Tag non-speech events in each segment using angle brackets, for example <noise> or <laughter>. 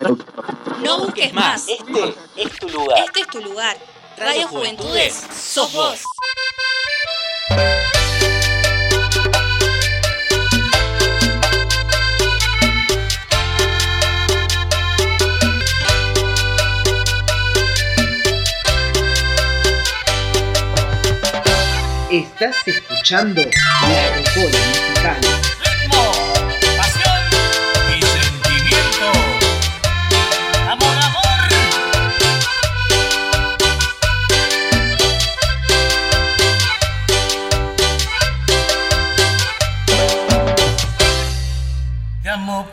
No busques más. Este es tu lugar. Este es tu lugar. Radio Juventudes, sos vos. Estás escuchando la Record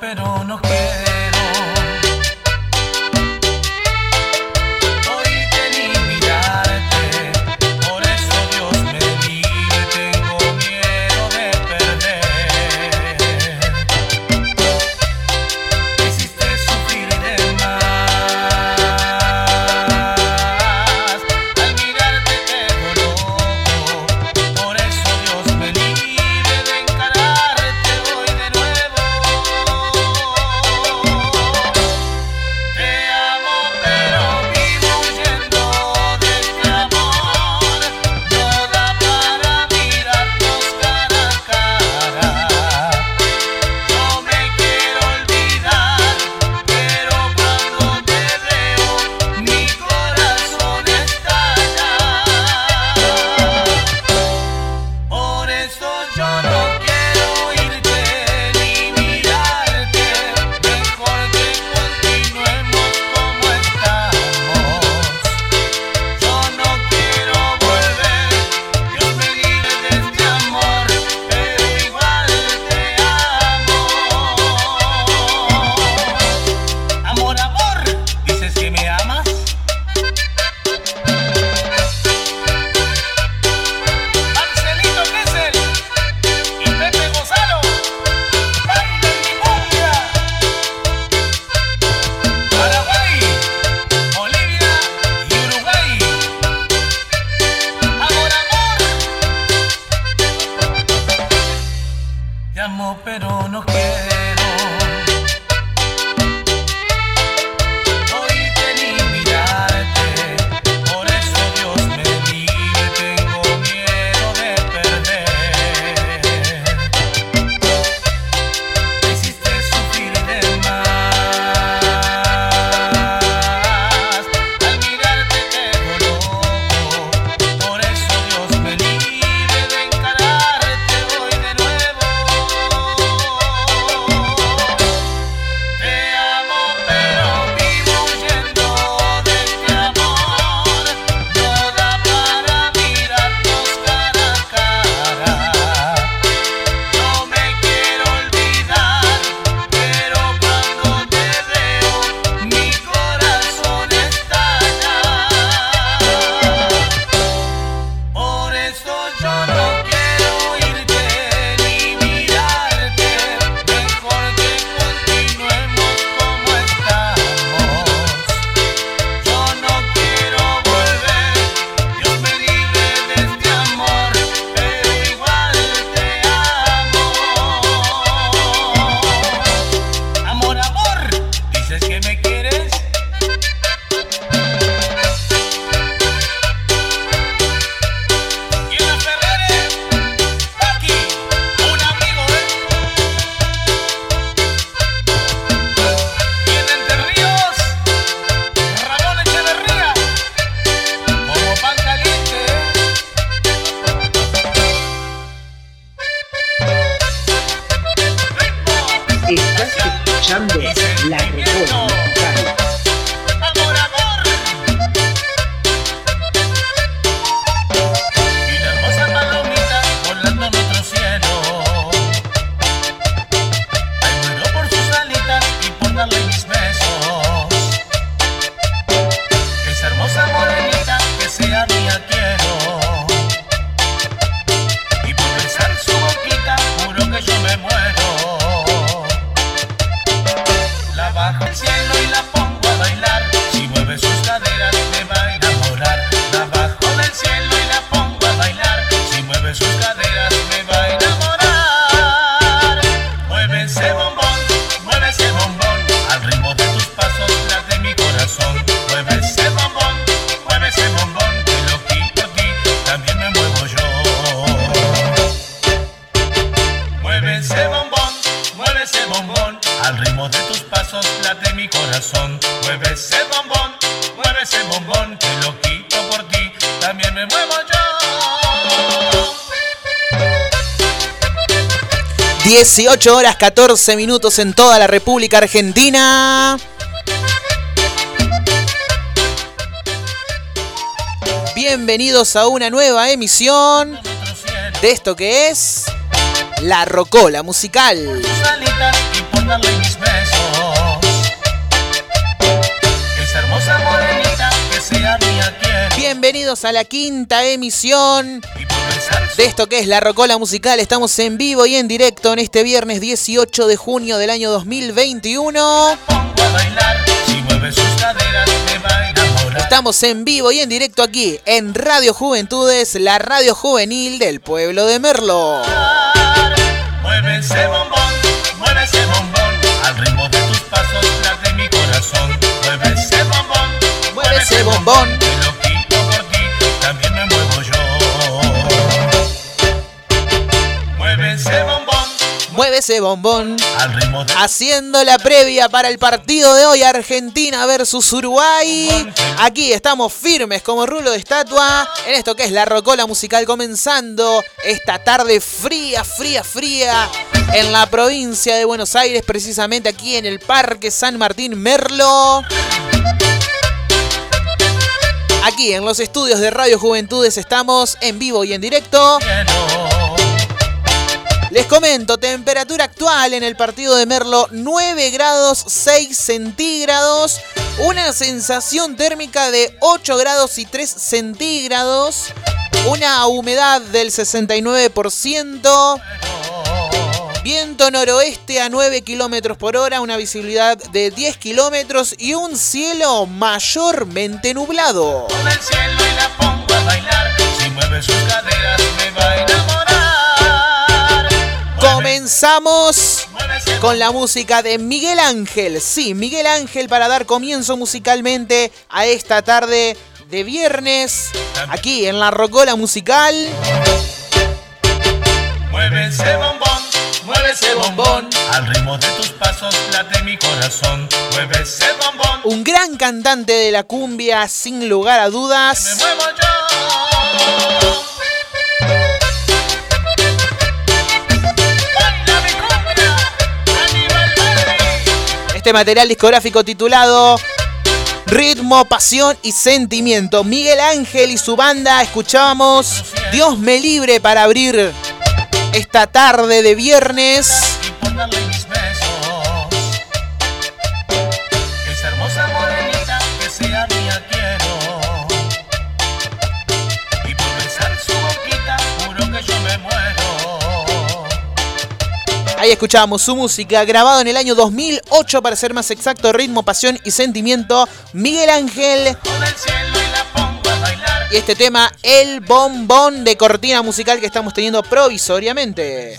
pero no quiero. 18 horas 14 minutos en toda la República Argentina. Bienvenidos a una nueva emisión de esto que es La Rocola Musical. Bienvenidos a la quinta emisión de esto que es La Rocola Musical. Estamos en vivo y en directo en este viernes 18 de junio del año 2021. pongo a bailar. Si mueve sus caderas me va a enamorar. Estamos en vivo y en directo aquí en Radio Juventudes, la radio juvenil del pueblo de Merlo. Mueve ese bombón, mueve ese bombón. Al ritmo de tus pasos late mi corazón. Mueve ese bombón, Mueve ese bombón. Mueve ese bombón. al ritmo de Haciendo la previa para el partido de hoy, Argentina versus Uruguay. Aquí estamos firmes como rulo de estatua en esto que es la rocola musical comenzando esta tarde fría, fría, fría en la provincia de Buenos Aires, precisamente aquí en el Parque San Martín Merlo. Aquí en los estudios de Radio Juventudes estamos en vivo y en directo. Les comento, temperatura actual en el partido de Merlo 9 grados 6 centígrados, una sensación térmica de 8 grados y 3 centígrados, una humedad del 69%, viento noroeste a 9 kilómetros por hora, una visibilidad de 10 kilómetros y un cielo mayormente nublado. Con el cielo y la pongo a bailar. Si mueve sus caderas me va a enamorar. Comenzamos con la música de Miguel Ángel. Sí, Miguel Ángel para dar comienzo musicalmente a esta tarde de viernes, aquí en la Rocola Musical. Mueve ese bombón, mueve ese bombón. Al ritmo de tus pasos late mi corazón. Mueve ese bombón, Un gran cantante de la cumbia, sin lugar a me dudas. muevo yo. Este material discográfico titulado Ritmo, Pasión y Sentimiento. Miguel Ángel y su banda escuchábamos Dios me libre para abrir esta tarde de viernes. Ahí escuchábamos su música, grabado en el año 2008 para ser más exacto, ritmo, pasión y sentimiento. Miguel Ángel y este tema, el bombón de cortina musical que estamos teniendo provisoriamente.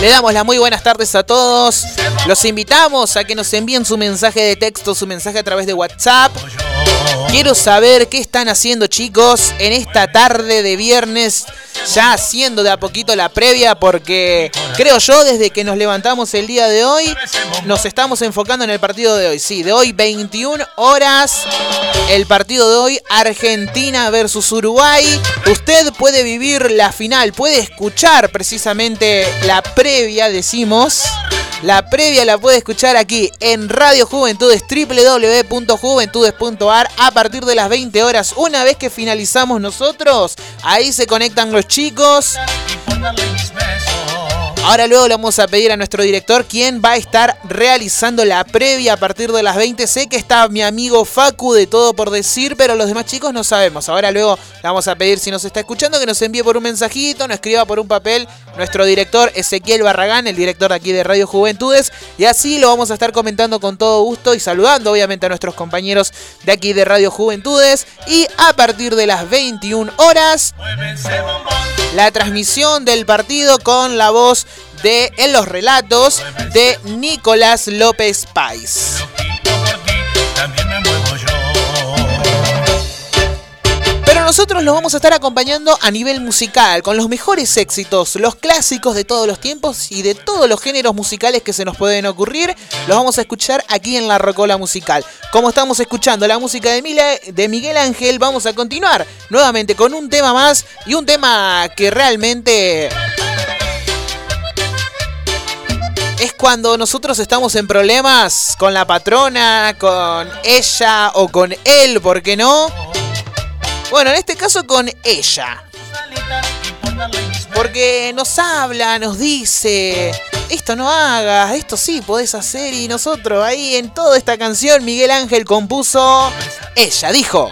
Le damos las muy buenas tardes a todos. Los invitamos a que nos envíen su mensaje de texto, su mensaje a través de WhatsApp. Quiero saber qué están haciendo chicos en esta tarde de viernes, ya haciendo de a poquito la previa, porque creo yo desde que nos levantamos el día de hoy, nos estamos enfocando en el partido de hoy. Sí, de hoy 21 horas, el partido de hoy Argentina versus Uruguay. Usted puede vivir la final, puede escuchar precisamente la previa, decimos. La previa la puede escuchar aquí en Radio Juventudes, www.juventudes.ar a partir de las 20 horas. Una vez que finalizamos nosotros, ahí se conectan los chicos. Ahora luego le vamos a pedir a nuestro director quien va a estar realizando la previa a partir de las 20. Sé que está mi amigo Facu de todo por decir, pero los demás chicos no sabemos. Ahora luego le vamos a pedir si nos está escuchando que nos envíe por un mensajito, nos escriba por un papel nuestro director Ezequiel Barragán, el director de aquí de Radio Juventudes. Y así lo vamos a estar comentando con todo gusto y saludando obviamente a nuestros compañeros de aquí de Radio Juventudes. Y a partir de las 21 horas la transmisión del partido con la voz de en los relatos de Nicolás López Pais. Pero nosotros los vamos a estar acompañando a nivel musical, con los mejores éxitos, los clásicos de todos los tiempos y de todos los géneros musicales que se nos pueden ocurrir, los vamos a escuchar aquí en la Rocola Musical. Como estamos escuchando la música de, de Miguel Ángel, vamos a continuar nuevamente con un tema más y un tema que realmente es cuando nosotros estamos en problemas con la patrona, con ella o con él, ¿por qué no? Bueno, en este caso con ella. Porque nos habla, nos dice, esto no hagas, esto sí podés hacer y nosotros ahí en toda esta canción Miguel Ángel compuso, ella dijo.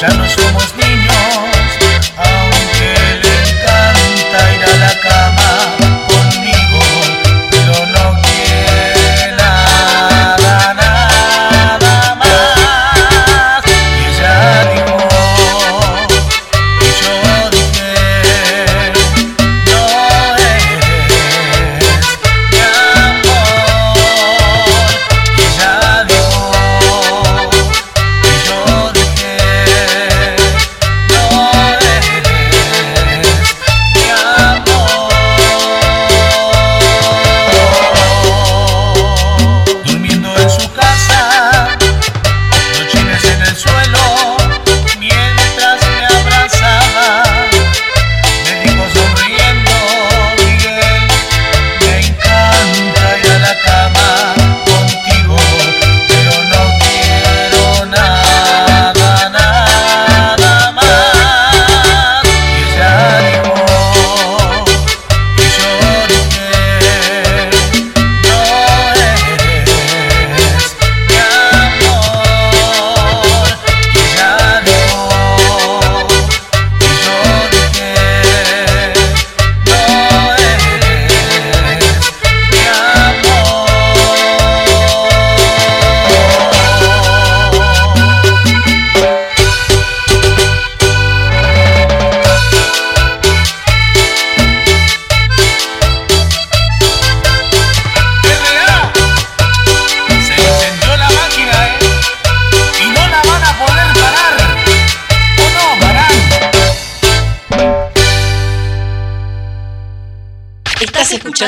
ya no somos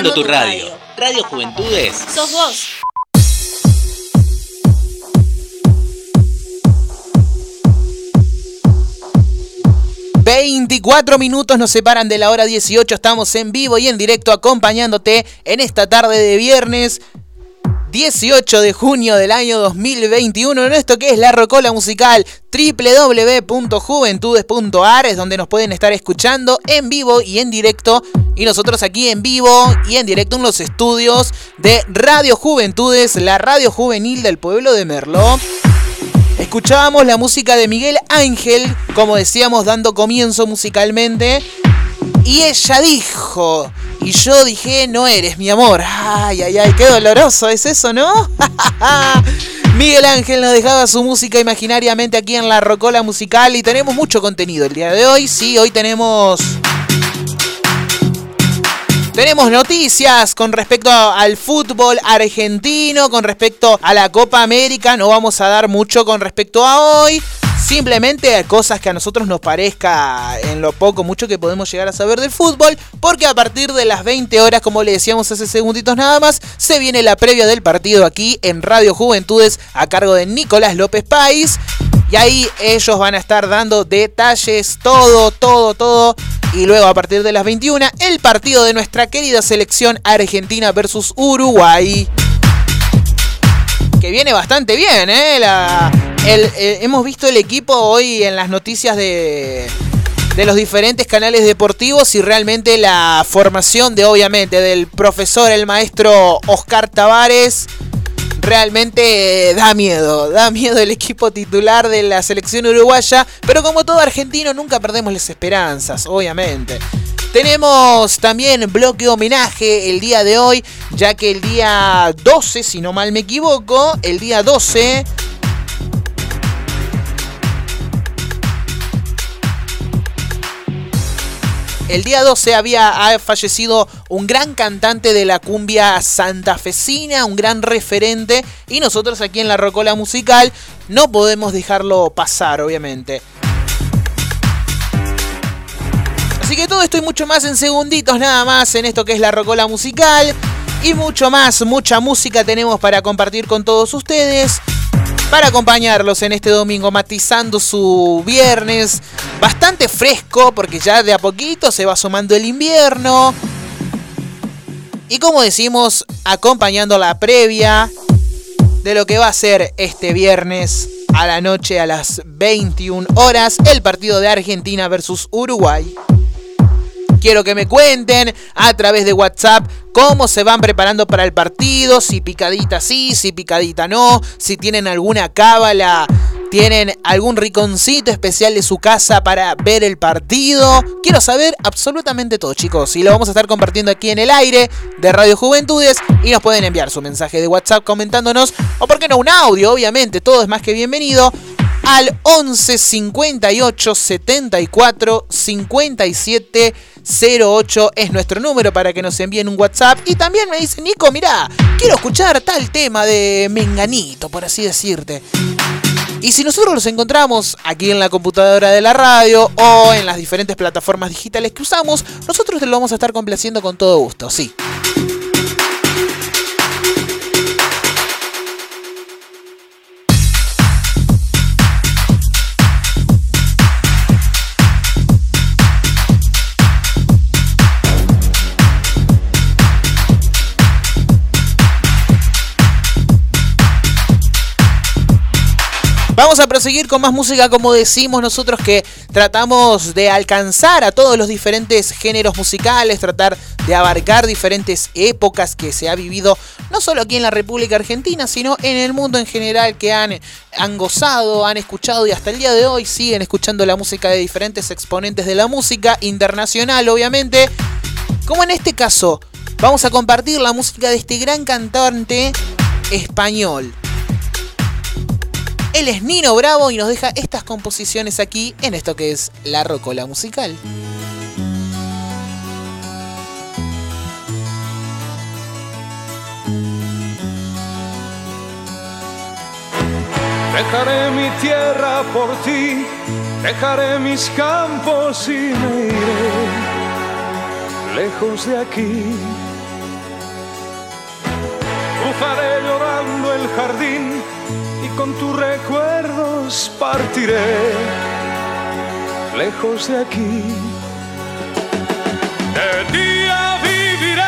tu radio. Radio Juventudes. Sos vos. ...24 minutos nos separan de la hora 18... ...estamos en vivo y en directo acompañándote... ...en esta tarde de viernes... 18 de junio del año 2021 en esto que es la Rocola Musical www.juventudes.ar es donde nos pueden estar escuchando en vivo y en directo y nosotros aquí en vivo y en directo en los estudios de Radio Juventudes, la radio juvenil del pueblo de Merlo. Escuchábamos la música de Miguel Ángel, como decíamos, dando comienzo musicalmente. Y ella dijo, y yo dije, no eres mi amor. Ay, ay, ay, qué doloroso es eso, ¿no? <laughs> Miguel Ángel nos dejaba su música imaginariamente aquí en la Rocola Musical y tenemos mucho contenido el día de hoy. Sí, hoy tenemos tenemos noticias con respecto al fútbol argentino, con respecto a la Copa América. No vamos a dar mucho con respecto a hoy. Simplemente cosas que a nosotros nos parezca en lo poco, mucho que podemos llegar a saber del fútbol, porque a partir de las 20 horas, como le decíamos hace segunditos nada más, se viene la previa del partido aquí en Radio Juventudes a cargo de Nicolás López País. Y ahí ellos van a estar dando detalles, todo, todo, todo. Y luego a partir de las 21, el partido de nuestra querida selección Argentina versus Uruguay. Que viene bastante bien, ¿eh? Eh hemos visto el equipo hoy en las noticias de, de los diferentes canales deportivos y realmente la formación de, obviamente, del profesor, el maestro Oscar Tavares realmente da miedo. Da miedo el equipo titular de la selección uruguaya. Pero como todo argentino, nunca perdemos las esperanzas, obviamente. Tenemos también bloque homenaje el día de hoy, ya que el día 12, si no mal me equivoco, el día 12 El día 12 había fallecido un gran cantante de la cumbia santafesina, un gran referente, y nosotros aquí en la Rocola Musical no podemos dejarlo pasar, obviamente. Así que todo esto y mucho más en segunditos nada más en esto que es la Rocola Musical. Y mucho más, mucha música tenemos para compartir con todos ustedes para acompañarlos en este domingo, matizando su viernes bastante fresco, porque ya de a poquito se va asomando el invierno. Y como decimos, acompañando la previa de lo que va a ser este viernes a la noche a las 21 horas, el partido de Argentina versus Uruguay. Quiero que me cuenten a través de WhatsApp cómo se van preparando para el partido, si picadita sí, si picadita no, si tienen alguna cábala, tienen algún riconcito especial de su casa para ver el partido. Quiero saber absolutamente todo, chicos, y lo vamos a estar compartiendo aquí en el aire de Radio Juventudes y nos pueden enviar su mensaje de WhatsApp comentándonos o por qué no un audio, obviamente, todo es más que bienvenido al 11 58 74 57 08 es nuestro número para que nos envíen un WhatsApp. Y también me dice, Nico, mira, quiero escuchar tal tema de Menganito, por así decirte. Y si nosotros los encontramos aquí en la computadora de la radio o en las diferentes plataformas digitales que usamos, nosotros te lo vamos a estar complaciendo con todo gusto, sí. Vamos a proseguir con más música como decimos nosotros que tratamos de alcanzar a todos los diferentes géneros musicales, tratar de abarcar diferentes épocas que se ha vivido no solo aquí en la República Argentina, sino en el mundo en general que han, gozado, han escuchado y hasta el día de hoy siguen escuchando la música de diferentes exponentes de la música internacional, obviamente. Como en este caso, vamos a compartir la música de este gran cantante español. Él es Nino Bravo y nos deja estas composiciones aquí en esto que es la rocola musical. Dejaré mi tierra por ti, dejaré mis campos y me iré lejos de aquí. Cruzaré llorando el jardín con tus recuerdos partiré lejos de aquí. De día viviré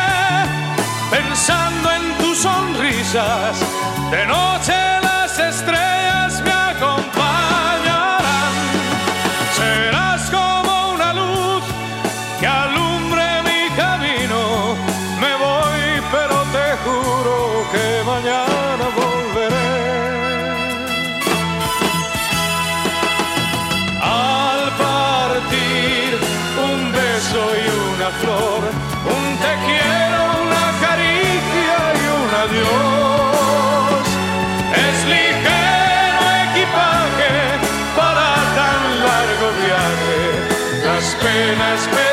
pensando en tus sonrisas, de noche same as me.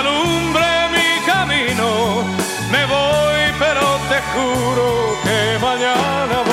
alumbre mi camino. Me voy, pero te juro que mañana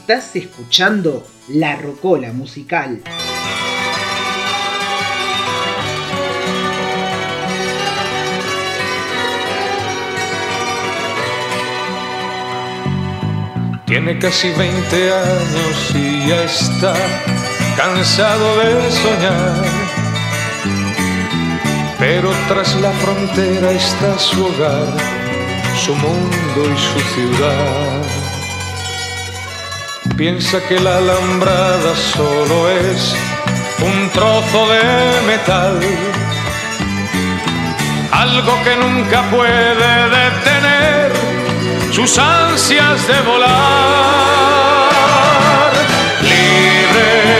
Estás escuchando La Rocola Musical. Tiene casi 20 años y ya está cansado de soñar. Pero tras la frontera está su hogar, su mundo y su ciudad piensa que la alambrada solo es un trozo de metal, algo que nunca puede detener sus ansias de volar. Libre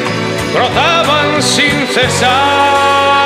brotaban sin cesar.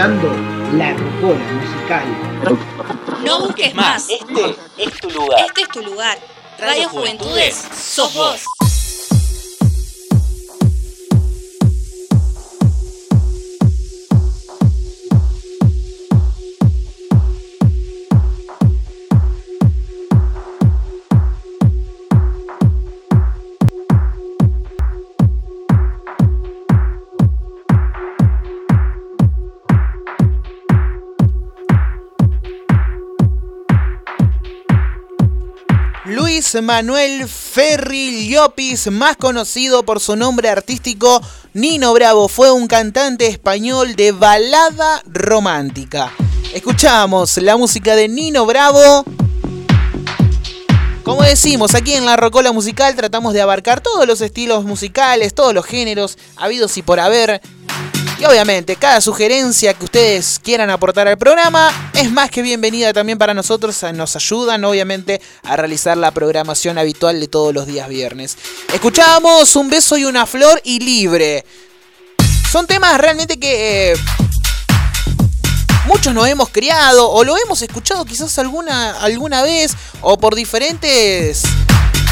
Escuchando La Rocola Musical. No busques más. Este es tu lugar. Este es tu lugar. Radio Juventudes, sos vos. Manuel Ferri Llopis, más conocido por su nombre artístico Nino Bravo, fue un cantante español de balada romántica. Escuchamos la música de Nino Bravo. Como decimos, aquí en la Rocola Musical tratamos de abarcar todos los estilos musicales, todos los géneros habidos y por haber. Y obviamente, cada sugerencia que ustedes quieran aportar al programa es más que bienvenida también para nosotros. Nos ayudan, obviamente, a realizar la programación habitual de todos los días viernes. Escuchábamos Un beso y una flor y libre. Son temas realmente que eh, muchos nos hemos criado o lo hemos escuchado quizás alguna, alguna vez o por diferentes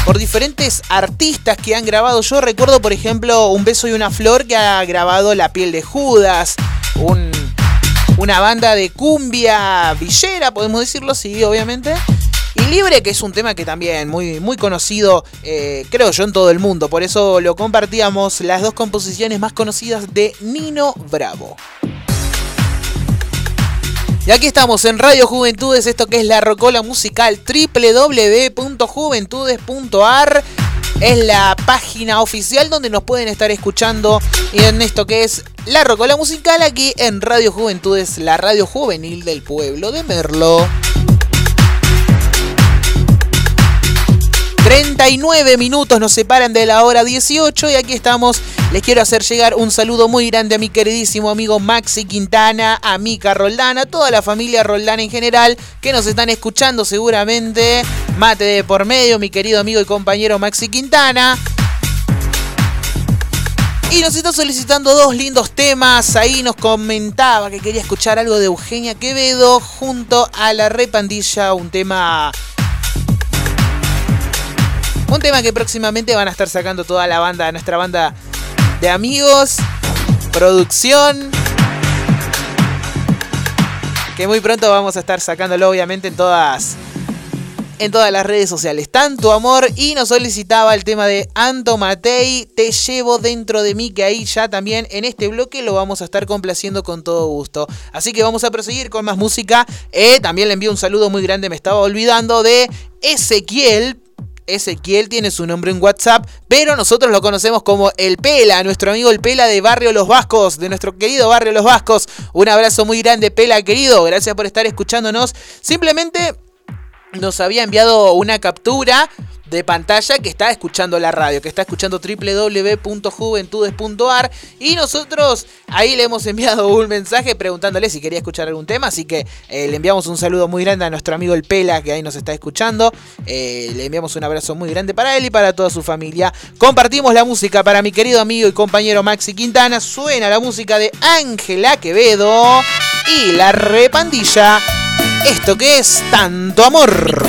por diferentes artistas que han grabado. Yo recuerdo, por ejemplo, Un beso y una flor que ha grabado La piel de Judas, un- una banda de cumbia villera, podemos decirlo así, obviamente. Y Libre, que es un tema que también muy, muy conocido, eh, creo yo, en todo el mundo. Por eso lo compartíamos, las dos composiciones más conocidas de Nino Bravo. Y aquí estamos en Radio Juventudes, esto que es la Rocola Musical, www.juventudes.ar. Es la página oficial donde nos pueden estar escuchando y en esto que es la Rocola Musical aquí en Radio Juventudes, la radio juvenil del pueblo de Merlo. 39 minutos nos separan de la hora 18 y aquí estamos. Les quiero hacer llegar un saludo muy grande a mi queridísimo amigo Maxi Quintana, a Mica Roldán, a toda la familia Roldán en general que nos están escuchando seguramente. Mate de por medio, mi querido amigo y compañero Maxi Quintana. Y nos está solicitando dos lindos temas. Ahí nos comentaba que quería escuchar algo de Eugenia Quevedo junto a la Repandilla, un tema un tema que próximamente van a estar sacando toda la banda, nuestra banda de amigos, producción. Que muy pronto vamos a estar sacándolo obviamente en todas en todas las redes sociales. Tanto amor y nos solicitaba el tema de Anto Matei, Te llevo dentro de mí, que ahí ya también en este bloque lo vamos a estar complaciendo con todo gusto. Así que vamos a proseguir con más música. Eh, también le envío un saludo muy grande, me estaba olvidando de Ezequiel. Ezequiel tiene su nombre en WhatsApp, pero nosotros lo conocemos como El Pela, nuestro amigo El Pela de Barrio Los Vascos, de nuestro querido Barrio Los Vascos. Un abrazo muy grande, Pela querido. Gracias por estar escuchándonos. Simplemente nos había enviado una captura de pantalla que está escuchando la radio, que está escuchando www.juventudes.ar y nosotros ahí le hemos enviado un mensaje preguntándole si quería escuchar algún tema, así que eh, le enviamos un saludo muy grande a nuestro amigo el Pela que ahí nos está escuchando, eh, le enviamos un abrazo muy grande para él y para toda su familia. Compartimos la música para mi querido amigo y compañero Maxi Quintana, suena la música de Ángela Quevedo y la repandilla. ¿Esto que es tanto amor?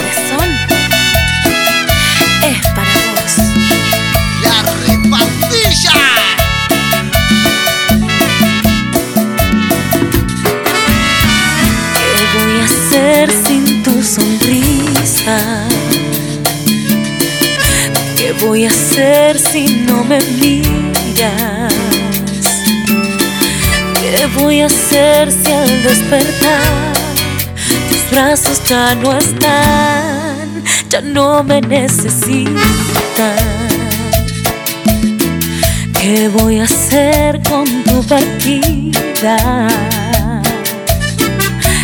Hacer si no me miras? ¿Qué voy a hacer si al despertar tus brazos ya no están, ya no me necesitan? ¿Qué voy a hacer con tu partida?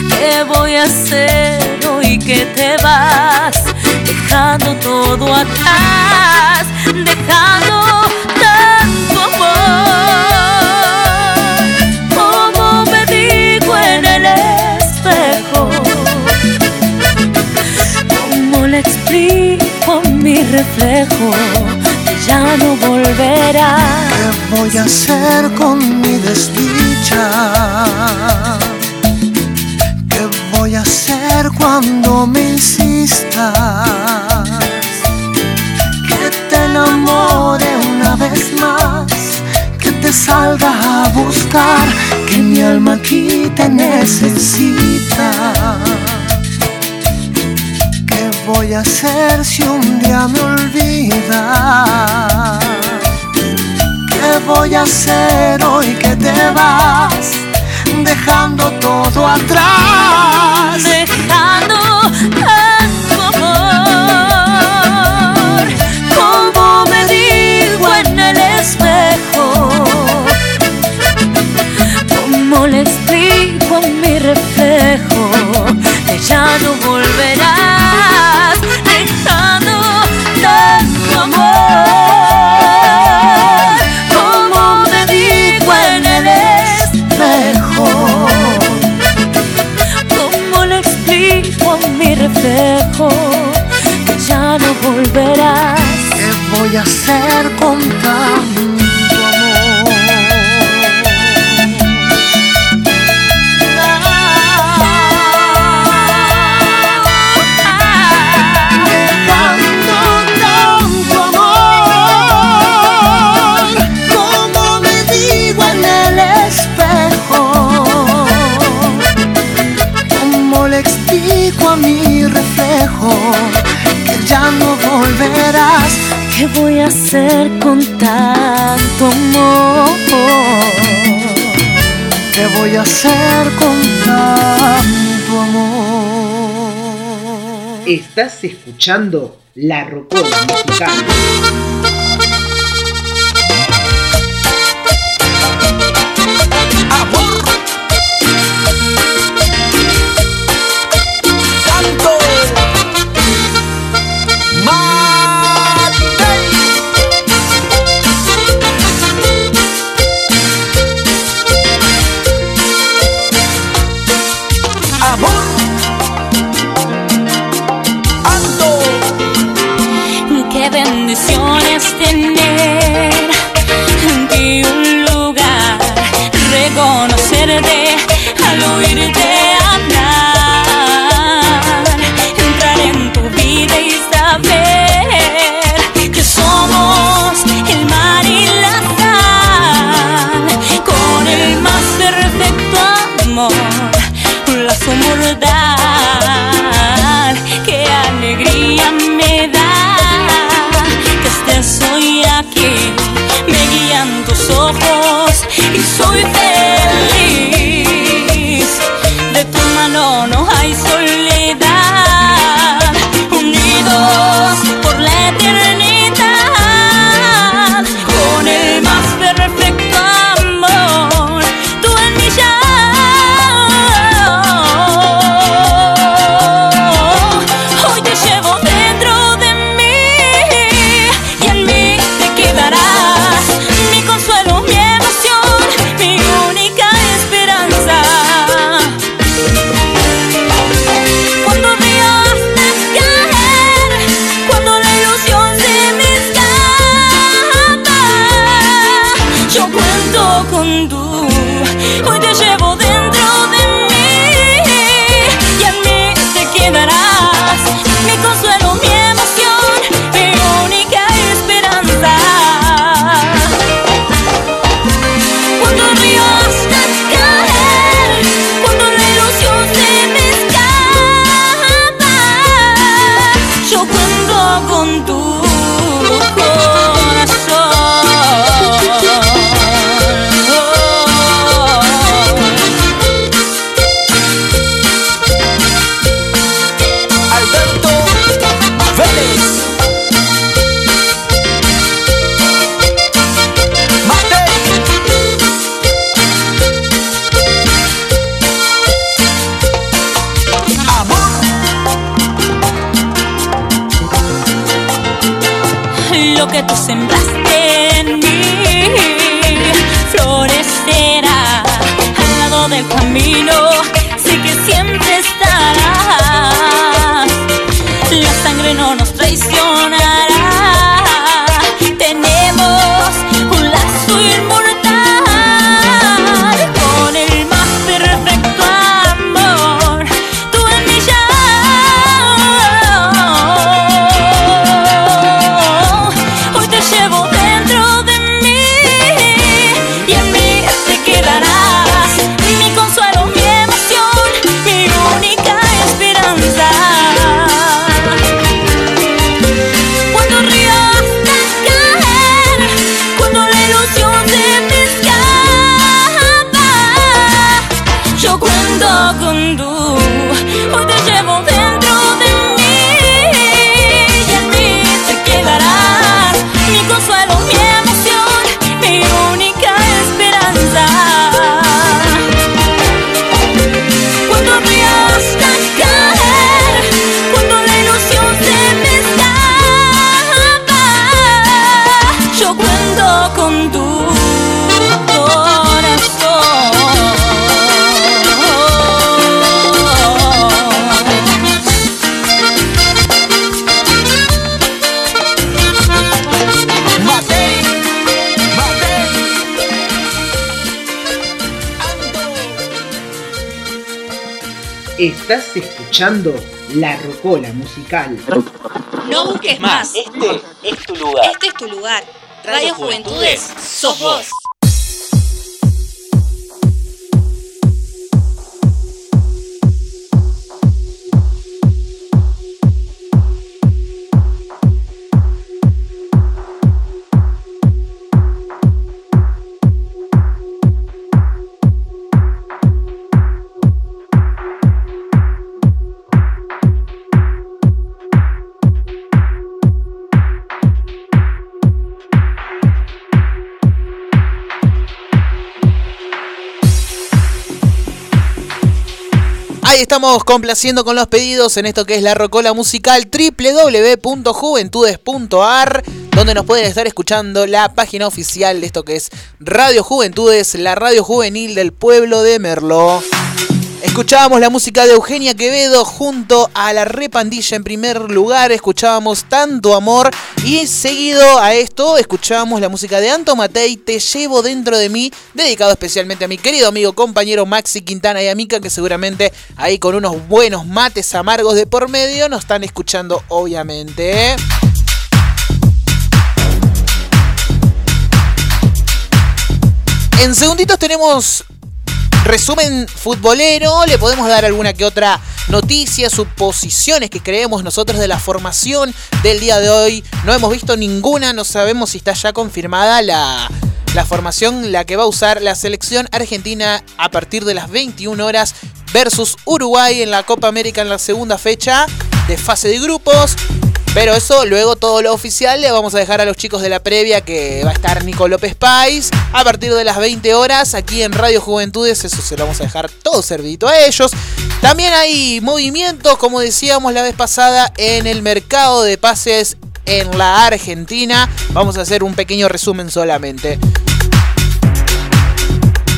¿Qué voy a hacer hoy que te vas? Dejando todo atrás, dejando tanto amor. Como me digo en el espejo, como le explico mi reflejo, que ya no volverá. ¿Qué voy a hacer con mi desdicha? ¿Qué voy a hacer cuando me insistas? Te enamore una vez más, que te salga a buscar, que mi alma aquí te necesita. ¿Qué voy a hacer si un día me olvidas? ¿Qué voy a hacer hoy que te vas? Dejando todo atrás. Ya no volverás dejando tanto amor como me digo en el espejo ¿Cómo le explico a mi reflejo que ya no volverás? ¿Qué voy a hacer con tanto ¿Qué voy a hacer con tanto amor? ¿Qué voy a hacer con tanto amor? Estás escuchando La Rocola Musical. Al Estás escuchando La Rocola Musical. No busques más. Este es tu lugar. Este es tu lugar. Radio Juventudes, sos vos. Estamos complaciendo con los pedidos en esto que es la Rocola Musical www.juventudes.ar donde nos pueden estar escuchando la página oficial de esto que es Radio Juventudes, la radio juvenil del pueblo de Merlo. Escuchábamos la música de Eugenia Quevedo junto a la repandilla en primer lugar, escuchábamos Tanto Amor y seguido a esto escuchábamos la música de Anto Matei, Te llevo dentro de mí, dedicado especialmente a mi querido amigo compañero Maxi Quintana y a Mica que seguramente ahí con unos buenos mates amargos de por medio nos están escuchando obviamente. En segunditos tenemos resumen futbolero, le podemos dar alguna que otra noticia, suposiciones que creemos nosotros de la formación del día de hoy. No hemos visto ninguna, no sabemos si está ya confirmada la, la formación, la que va a usar la selección argentina a partir de las 21 horas versus Uruguay en la Copa América en la segunda fecha de fase de grupos. Pero eso, luego todo lo oficial le vamos a dejar a los chicos de la previa que va a estar Nico López Pais a partir de las 20 horas aquí en Radio Juventudes. Eso se lo vamos a dejar todo servidito a ellos. También hay movimientos, como decíamos la vez pasada, en el mercado de pases en la Argentina. Vamos a hacer un pequeño resumen solamente.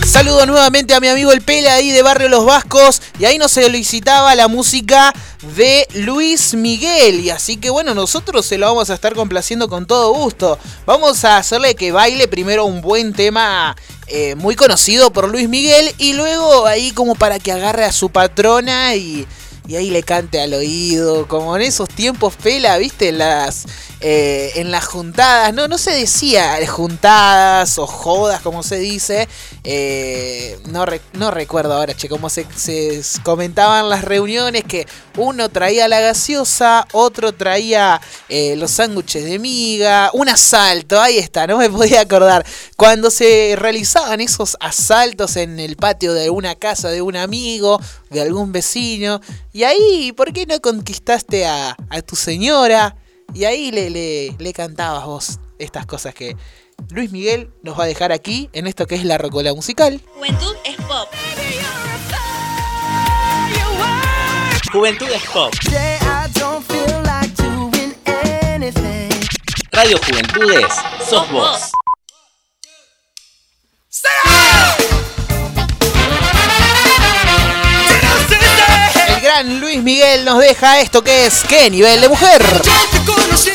Saludo nuevamente a mi amigo el Pele ahí de Barrio Los Vascos. Y ahí nos solicitaba la música de Luis Miguel. Y así que bueno, nosotros se lo vamos a estar complaciendo con todo gusto. Vamos a hacerle que baile primero un buen tema eh, muy conocido por Luis Miguel. Y luego ahí como para que agarre a su patrona y y ahí le cante al oído, como en esos tiempos pela, viste, las, eh, en las juntadas, no, no se decía juntadas o jodas, como se dice, eh, no, no recuerdo ahora, che, cómo se, se comentaban las reuniones que uno traía la gaseosa, otro traía eh, los sándwiches de miga, un asalto, ahí está, no me podía acordar, cuando se realizaban esos asaltos en el patio de una casa de un amigo, de algún vecino, y ahí, ¿por qué no conquistaste a, a tu señora? Y ahí le, le, le, cantabas vos estas cosas que Luis Miguel nos va a dejar aquí en esto que es la rocola musical. Juventud es pop. Juventud es pop. Radio Juventudes, sos vos. Luis Miguel nos deja esto que es ¿Qué nivel de mujer? Te conocí,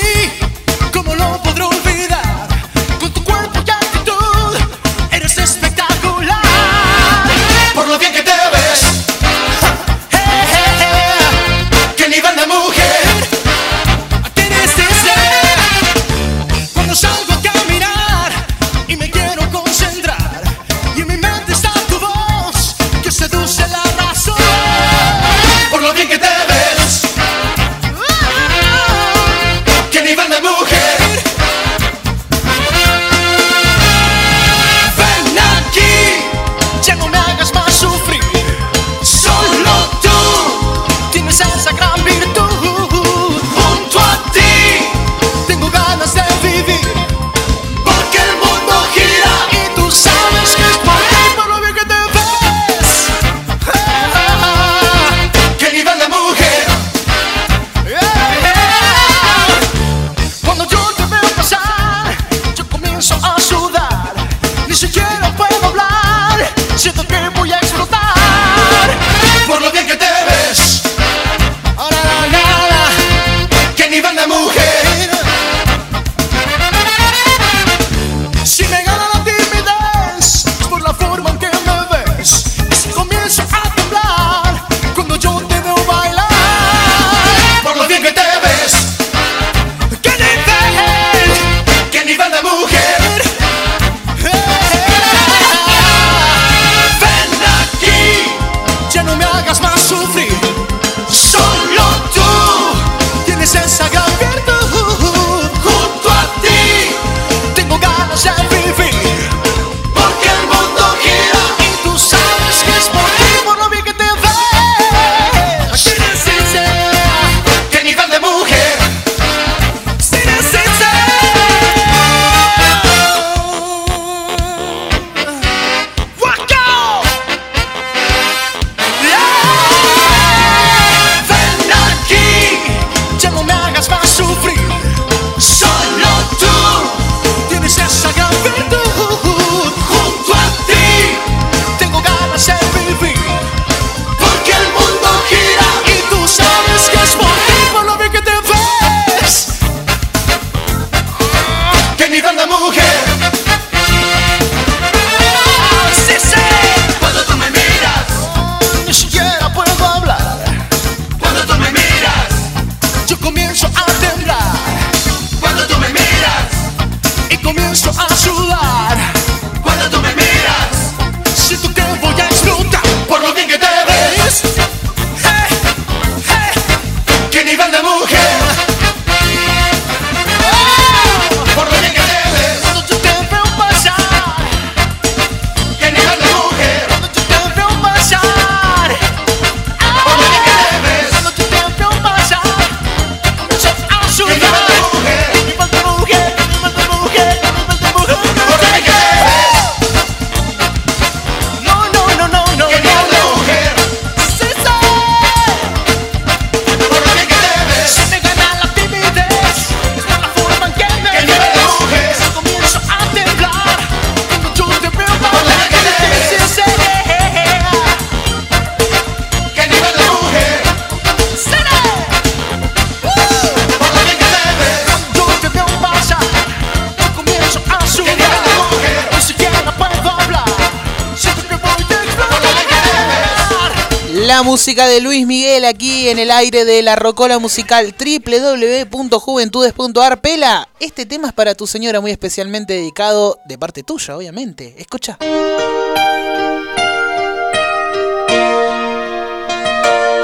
de Luis Miguel aquí en el aire de la Rocola Musical www.juventudes.ar. Pela, este tema es para tu señora muy especialmente dedicado de parte tuya, obviamente. Escucha.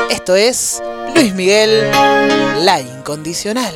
Esto es Luis Miguel, La Incondicional.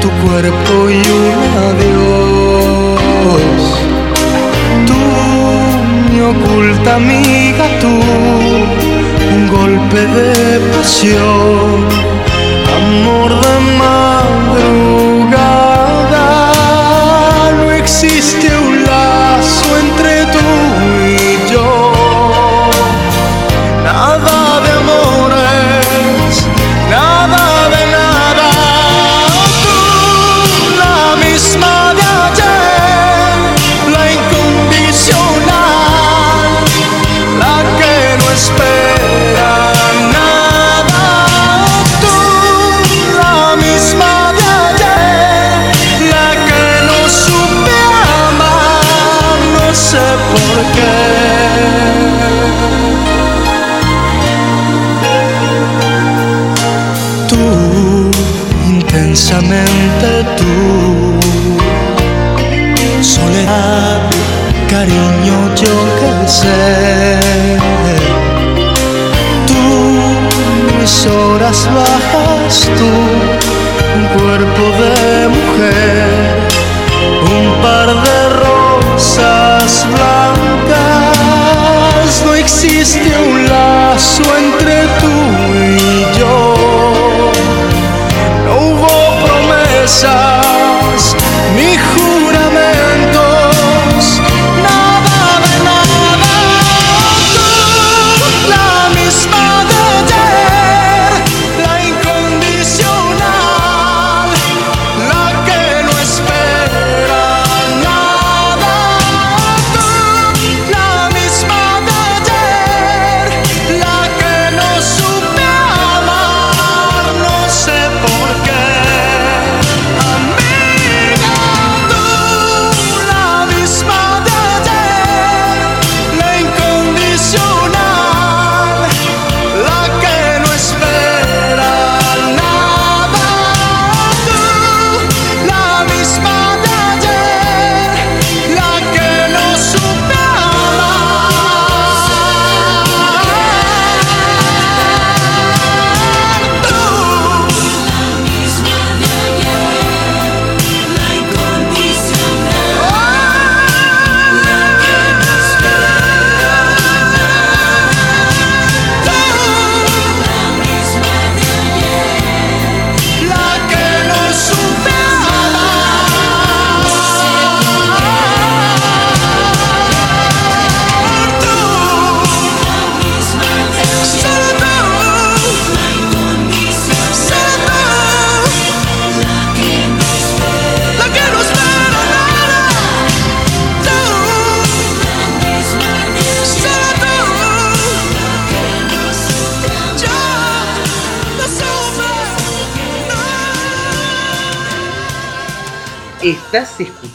tu cuerpo y un adiós. Tú, mi oculta amiga, tú, un golpe de pasión, amor de madrugada. No existe un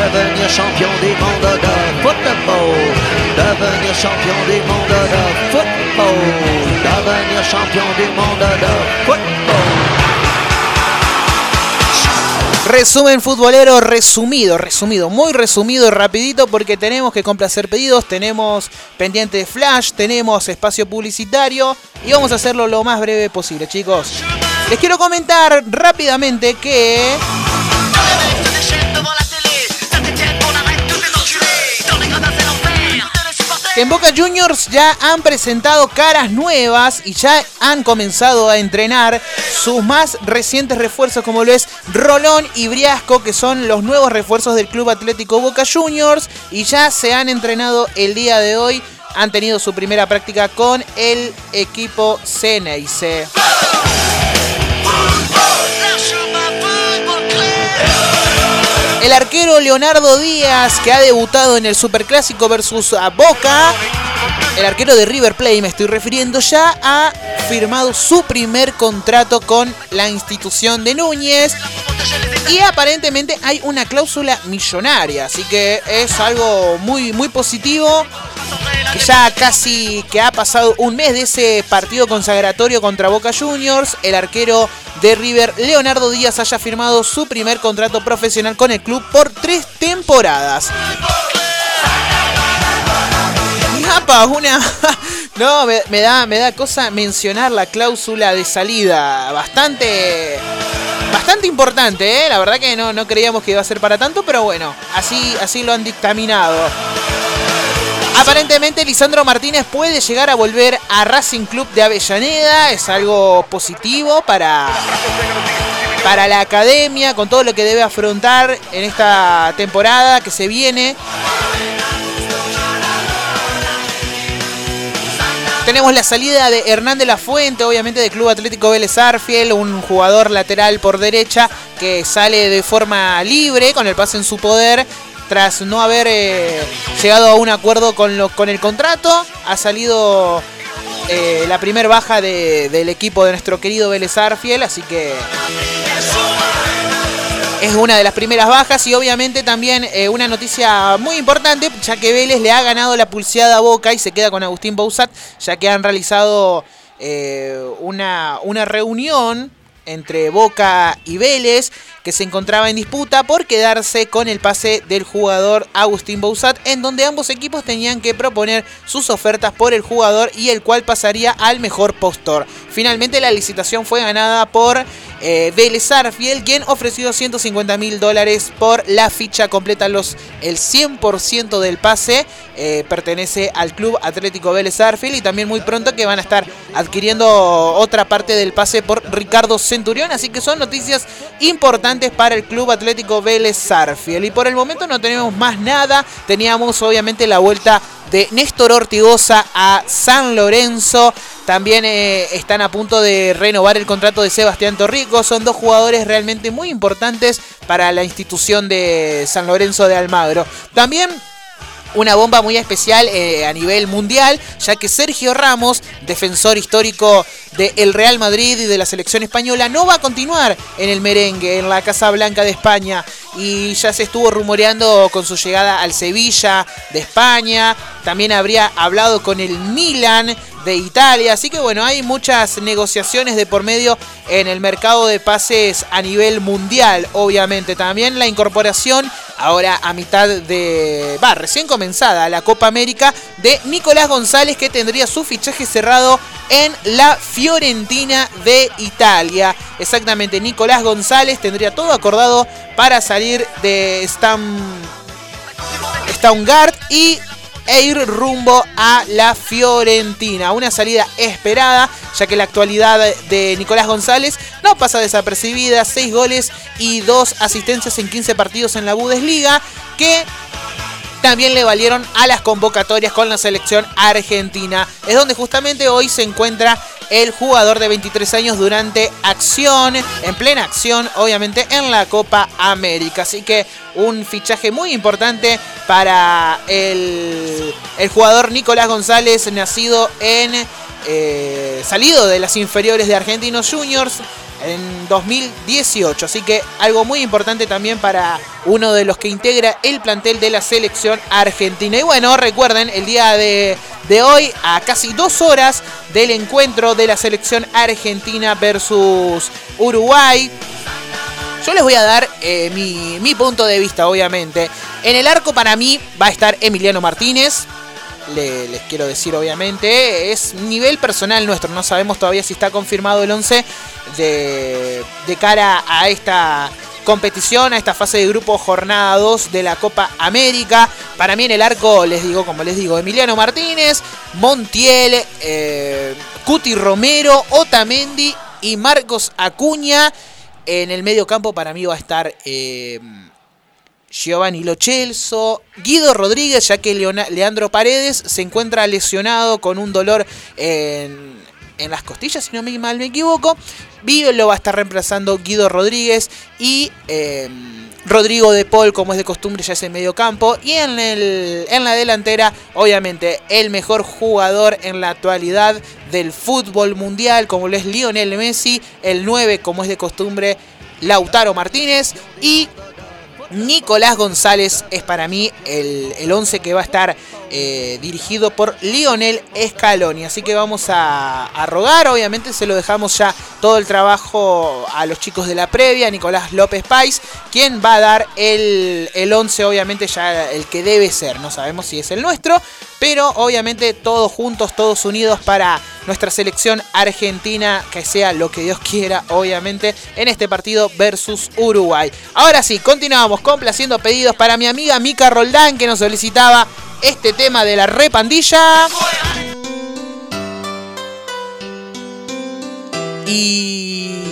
Devenir champion des mondes de football devenir champion du monde de football. Devenir champion du monde de football. Resumen futbolero resumido, resumido, muy resumido y rapidito porque tenemos que complacer pedidos, tenemos pendiente de flash, tenemos espacio publicitario y vamos a hacerlo lo más breve posible, chicos. Les quiero comentar rápidamente que En Boca Juniors ya han presentado caras nuevas y ya han comenzado a entrenar sus más recientes refuerzos como lo es Rolón y Briasco, que son los nuevos refuerzos del Club Atlético Boca Juniors y ya se han entrenado el día de hoy. Han tenido su primera práctica con el equipo Ceneice. El arquero Leonardo Díaz, que ha debutado en el Superclásico versus a Boca, el arquero de River Plate me estoy refiriendo, ya ha firmado su primer contrato con la institución de Núñez. Y aparentemente hay una cláusula millonaria, así que es algo muy, muy positivo. Que ya casi que ha pasado un mes de ese partido consagratorio contra Boca Juniors, el arquero de River, Leonardo Díaz, haya firmado su primer contrato profesional con el club por tres temporadas. Apa, una. <laughs> No, me, me da, me da cosa mencionar la cláusula de salida. Bastante. Bastante importante, ¿eh? La verdad que no, no creíamos que iba a ser para tanto, pero bueno, así, así lo han dictaminado. Aparentemente Lisandro Martínez puede llegar a volver a Racing Club de Avellaneda. Es algo positivo para, para la academia, con todo lo que debe afrontar en esta temporada que se viene. Tenemos la salida de Hernán de la Fuente, obviamente del Club Atlético Vélez Arfiel, un jugador lateral por derecha que sale de forma libre con el pase en su poder tras no haber eh, llegado a un acuerdo con, lo, con el contrato. Ha salido eh, la primer baja de- del equipo de nuestro querido Vélez Arfiel, así que es una de las primeras bajas y obviamente también eh, una noticia muy importante, ya que Vélez le ha ganado la pulseada a Boca y se queda con Agustín Bouzat, ya que han realizado eh, una, una reunión entre Boca y Vélez que se encontraba en disputa por quedarse con el pase del jugador Agustín Bouzat, en donde ambos equipos tenían que proponer sus ofertas por el jugador y el cual pasaría al mejor postor. Finalmente la licitación fue ganada por eh, Vélez Arfiel, quien ofreció 150 mil dólares por la ficha completa. Los, el 100% del pase eh, pertenece al Club Atlético Vélez Arfiel y también muy pronto que van a estar adquiriendo otra parte del pase por Ricardo Centurión. Así que son noticias importantes para el Club Atlético Vélez Arfiel. Y por el momento no tenemos más nada. Teníamos obviamente la vuelta de Néstor Ortigosa a San Lorenzo. También eh, están a punto de renovar el contrato de Sebastián Torrico. Son dos jugadores realmente muy importantes para la institución de San Lorenzo de Almagro. También una bomba muy especial eh, a nivel mundial, ya que Sergio Ramos, defensor histórico del Real Madrid y de la selección española, no va a continuar en el merengue, en la Casa Blanca de España. Y ya se estuvo rumoreando con su llegada al Sevilla de España. También habría hablado con el Milan de Italia. Así que bueno, hay muchas negociaciones de por medio en el mercado de pases a nivel mundial, obviamente. También la incorporación ahora a mitad de... Va, recién comenzada la Copa América de Nicolás González que tendría su fichaje cerrado en la Fiorentina de Italia. Exactamente, Nicolás González tendría todo acordado para salir de Stam... Y e ir rumbo a la Fiorentina. Una salida esperada, ya que la actualidad de Nicolás González no pasa desapercibida. 6 goles y 2 asistencias en 15 partidos en la Bundesliga, que también le valieron a las convocatorias con la selección argentina. Es donde justamente hoy se encuentra el jugador de 23 años durante acción, en plena acción, obviamente en la Copa América. Así que un fichaje muy importante para el, jugador Nicolás González, nacido en... eh, salido de las inferiores de Argentinos Juniors en 2018. Así que algo muy importante también para uno de los que integra el plantel de la selección argentina. Y bueno, recuerden, el día de, de hoy, a casi dos horas del encuentro de la selección argentina versus Uruguay. Yo les voy a dar eh, mi, mi punto de vista, obviamente. En el arco para mí va a estar Emiliano Martínez. Le- les quiero decir, obviamente, es nivel personal nuestro. No sabemos todavía si está confirmado el 11 de, de cara a esta competición, a esta fase de grupo jornada 2 de la Copa América. Para mí en el arco, les digo, como les digo, Emiliano Martínez, Montiel, eh, Cuti Romero, Otamendi y Marcos Acuña. En el medio campo para mí va a estar eh, Giovanni Lo Celso, Guido Rodríguez, ya que Leandro Paredes se encuentra lesionado con un dolor en, en las costillas, si no me, mal me equivoco. Vive lo va a estar reemplazando Guido Rodríguez y eh, Rodrigo de Paul, como es de costumbre, ya es en medio campo. Y en, el, en la delantera, obviamente, el mejor jugador en la actualidad del fútbol mundial, como lo es Lionel Messi, el 9, como es de costumbre, Lautaro Martínez y Nicolás González es para mí el, el 11 que va a estar eh, dirigido por Lionel Scaloni. Así que vamos a, a rogar, obviamente se lo dejamos ya todo el trabajo a los chicos de la previa, Nicolás López Pais, quien va a dar el, el 11, obviamente ya el que debe ser. No sabemos si es el nuestro, pero obviamente todos juntos, todos unidos para nuestra selección argentina, que sea lo que Dios quiera, obviamente, en este partido versus Uruguay. Ahora sí, continuamos complaciendo pedidos para mi amiga Mica Roldán, que nos solicitaba este tema de la repandilla. Y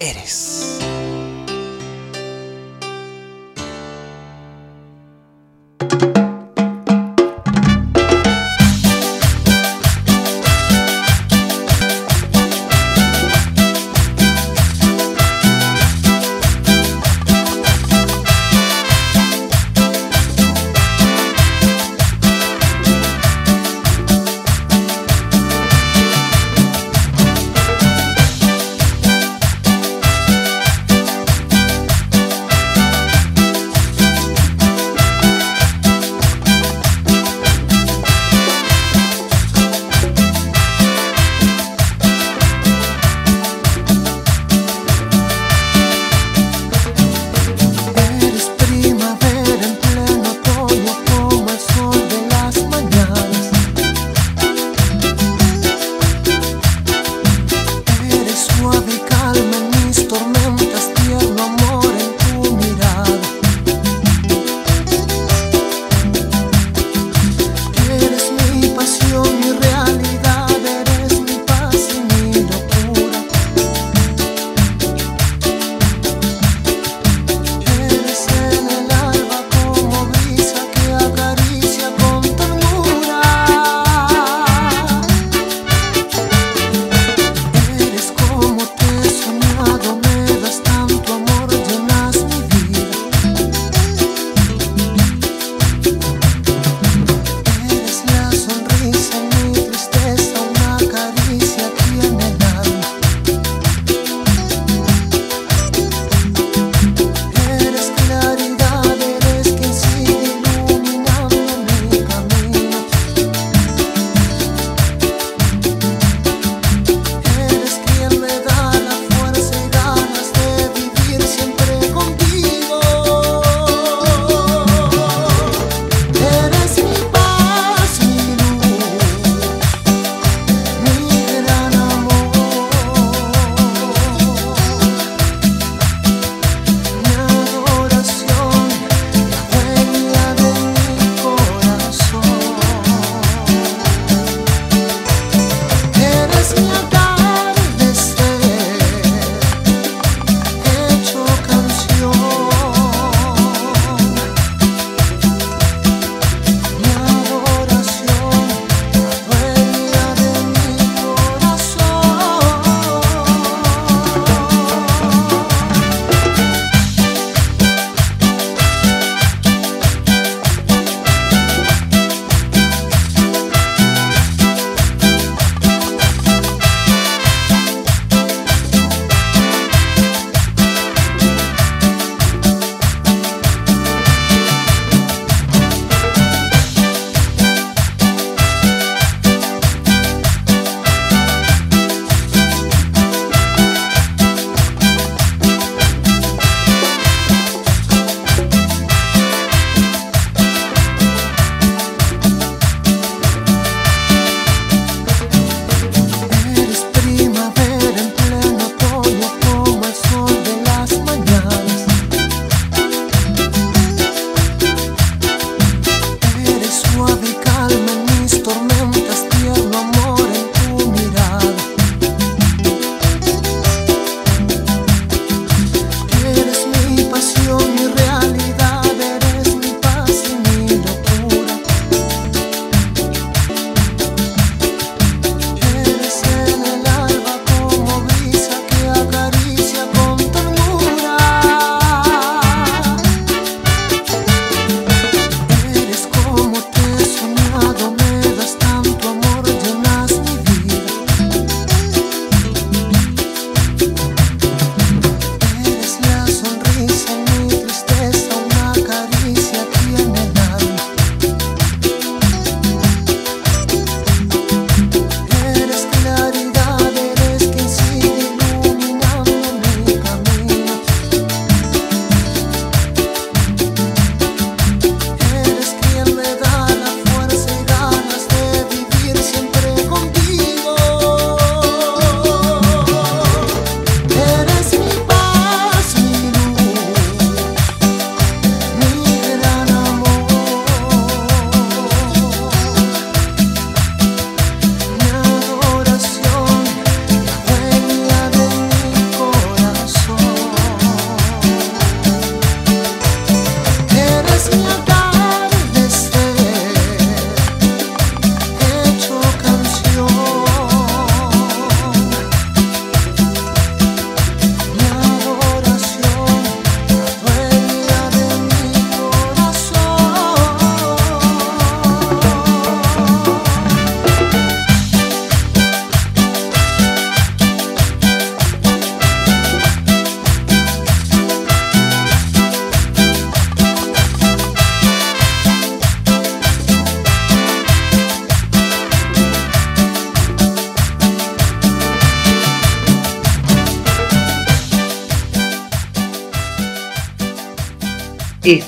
eres.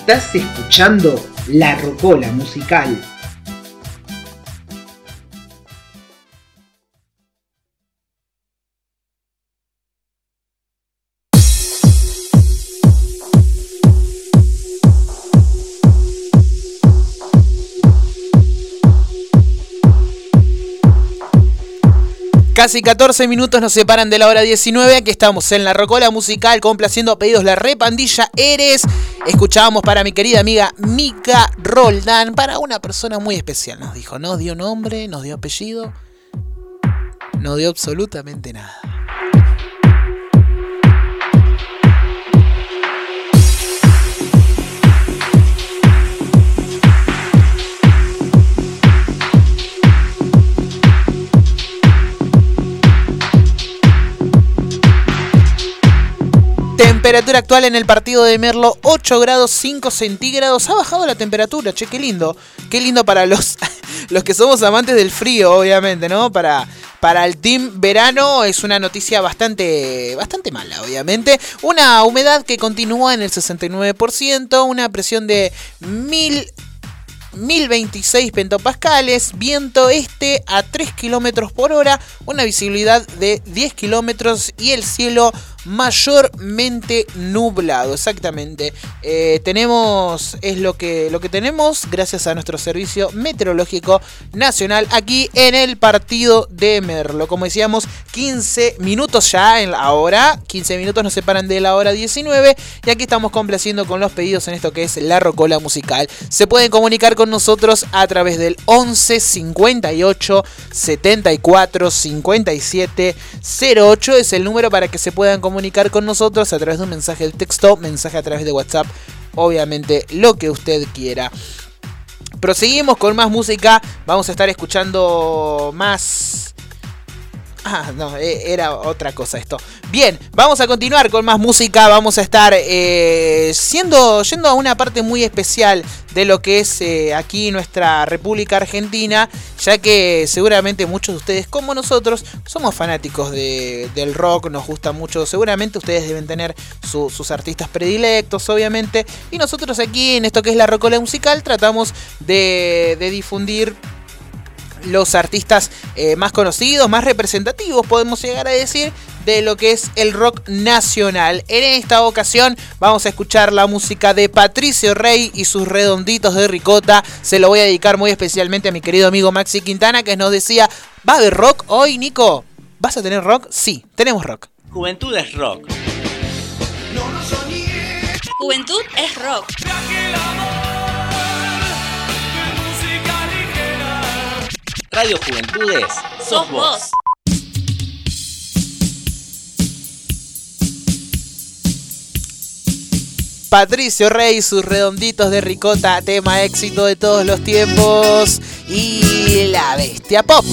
Estás escuchando La Rocola Musical. Casi 14 minutos nos separan de la hora 19. Aquí estamos en la Rocola Musical complaciendo pedidos La Repandilla Eres. Escuchábamos para mi querida amiga Mika Roldán, para una persona muy especial. Nos dijo, nos dio nombre, nos dio apellido, no dio absolutamente nada. Temperatura actual en el partido de Merlo, 8 grados 5 centígrados. Ha bajado la temperatura, che, qué lindo. Qué lindo para los, <laughs> los que somos amantes del frío, obviamente, ¿no? Para, para el team verano es una noticia bastante, bastante mala, obviamente. Una humedad que continúa en el 69%, una presión de 1000 1026 pentopascales, viento este a 3 kilómetros por hora, una visibilidad de 10 kilómetros y el cielo mayormente nublado, exactamente. Eh, tenemos, es lo que, lo que tenemos gracias a nuestro servicio meteorológico nacional aquí en el partido de Merlo. Como decíamos, 15 minutos ya en la hora, 15 minutos nos separan de la hora 19 y aquí estamos complaciendo con los pedidos en esto que es la rocola musical. Se pueden comunicar con nosotros a través del 11 58 74 57 08 es el número para que se puedan comunicar comunicar con nosotros a través de un mensaje de texto, mensaje a través de WhatsApp, obviamente lo que usted quiera. Proseguimos con más música, vamos a estar escuchando más <laughs> Ah, no, e, era otra cosa esto. Bien, vamos a continuar con más música. Vamos a estar eh, siendo, yendo a una parte muy especial de lo que es eh, aquí nuestra República Argentina, ya que seguramente muchos de ustedes, como nosotros, somos fanáticos del rock, nos gusta mucho. Seguramente ustedes deben tener sus artistas predilectos, obviamente. Y nosotros aquí en esto que es la Rocola Musical tratamos de, de difundir los artistas eh, más conocidos, más representativos, podemos llegar a decir, de lo que es el rock nacional. En esta ocasión vamos a escuchar la música de Patricio Rey y sus redonditos de ricota. Se lo voy a dedicar muy especialmente a mi querido amigo Maxi Quintana, que nos decía, ¿va a haber rock hoy, Nico? ¿Vas a tener rock? Sí, tenemos rock. Juventud es rock. Juventud es rock. Radio Juventudes. Sos vos. Patricio Rey, sus redonditos de ricota, tema éxito de todos los tiempos. Y la bestia pop.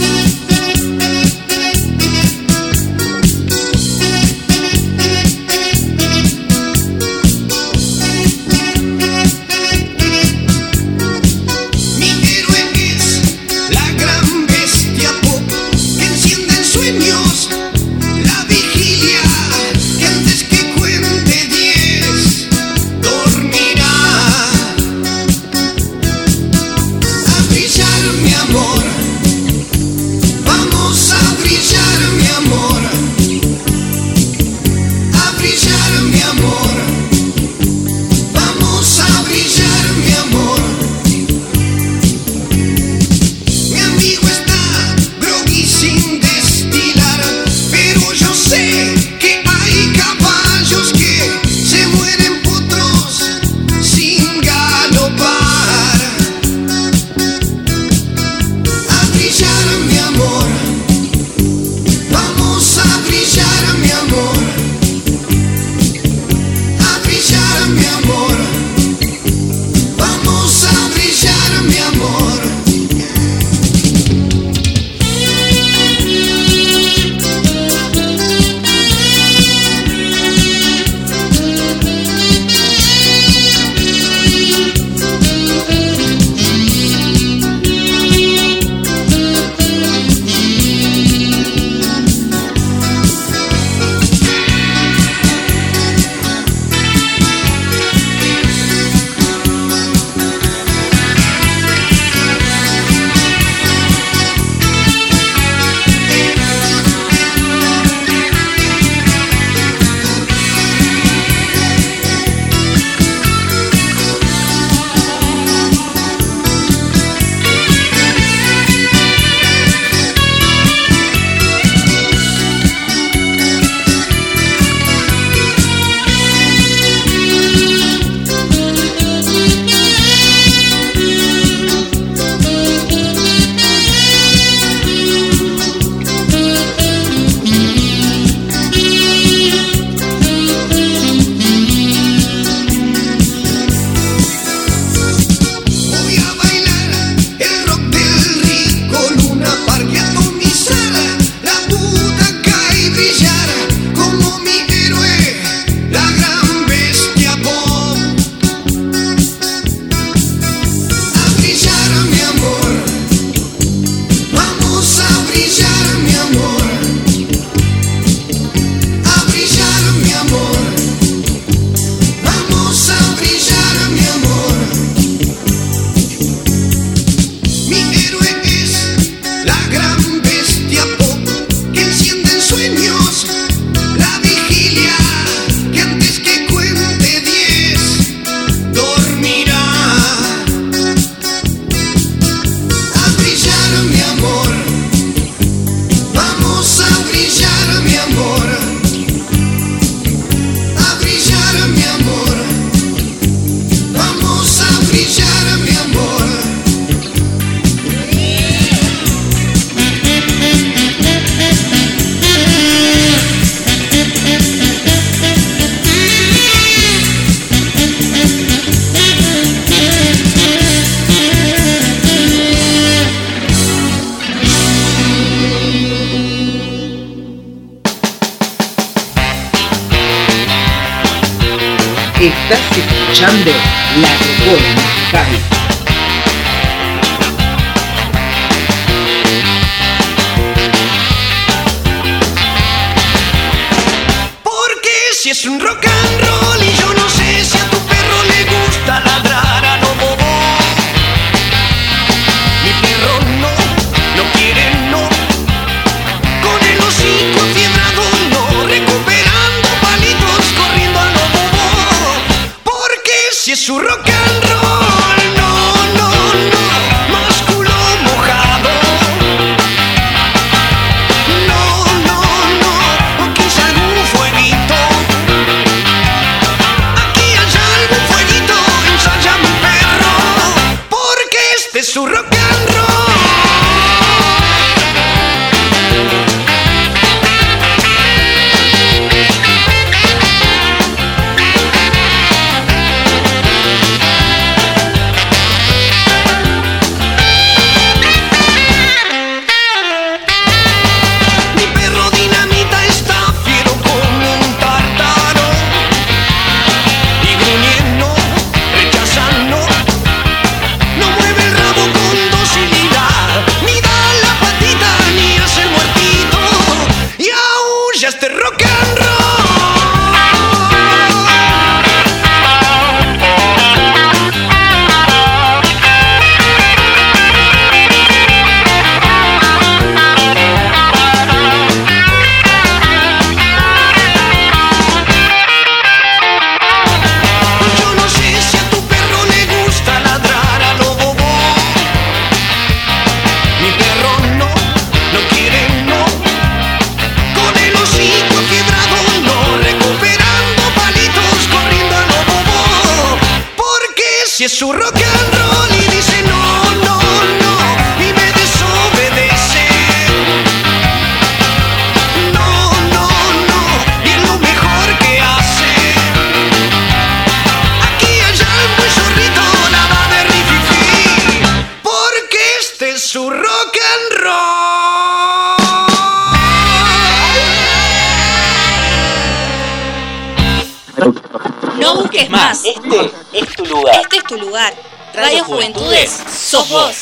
Lugar. Este es tu lugar. Radio Juventudes, sos vos.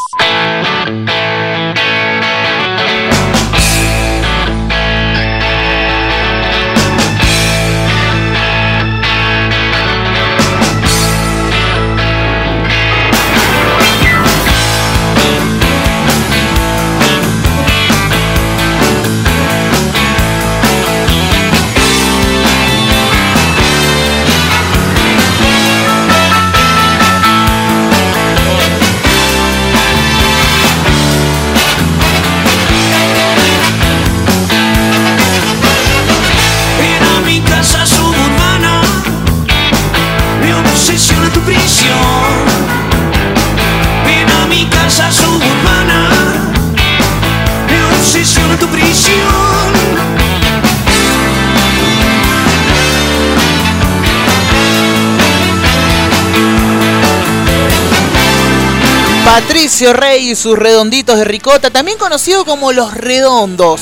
Patricio Rey y sus redonditos de ricota, también conocido como Los Redondos.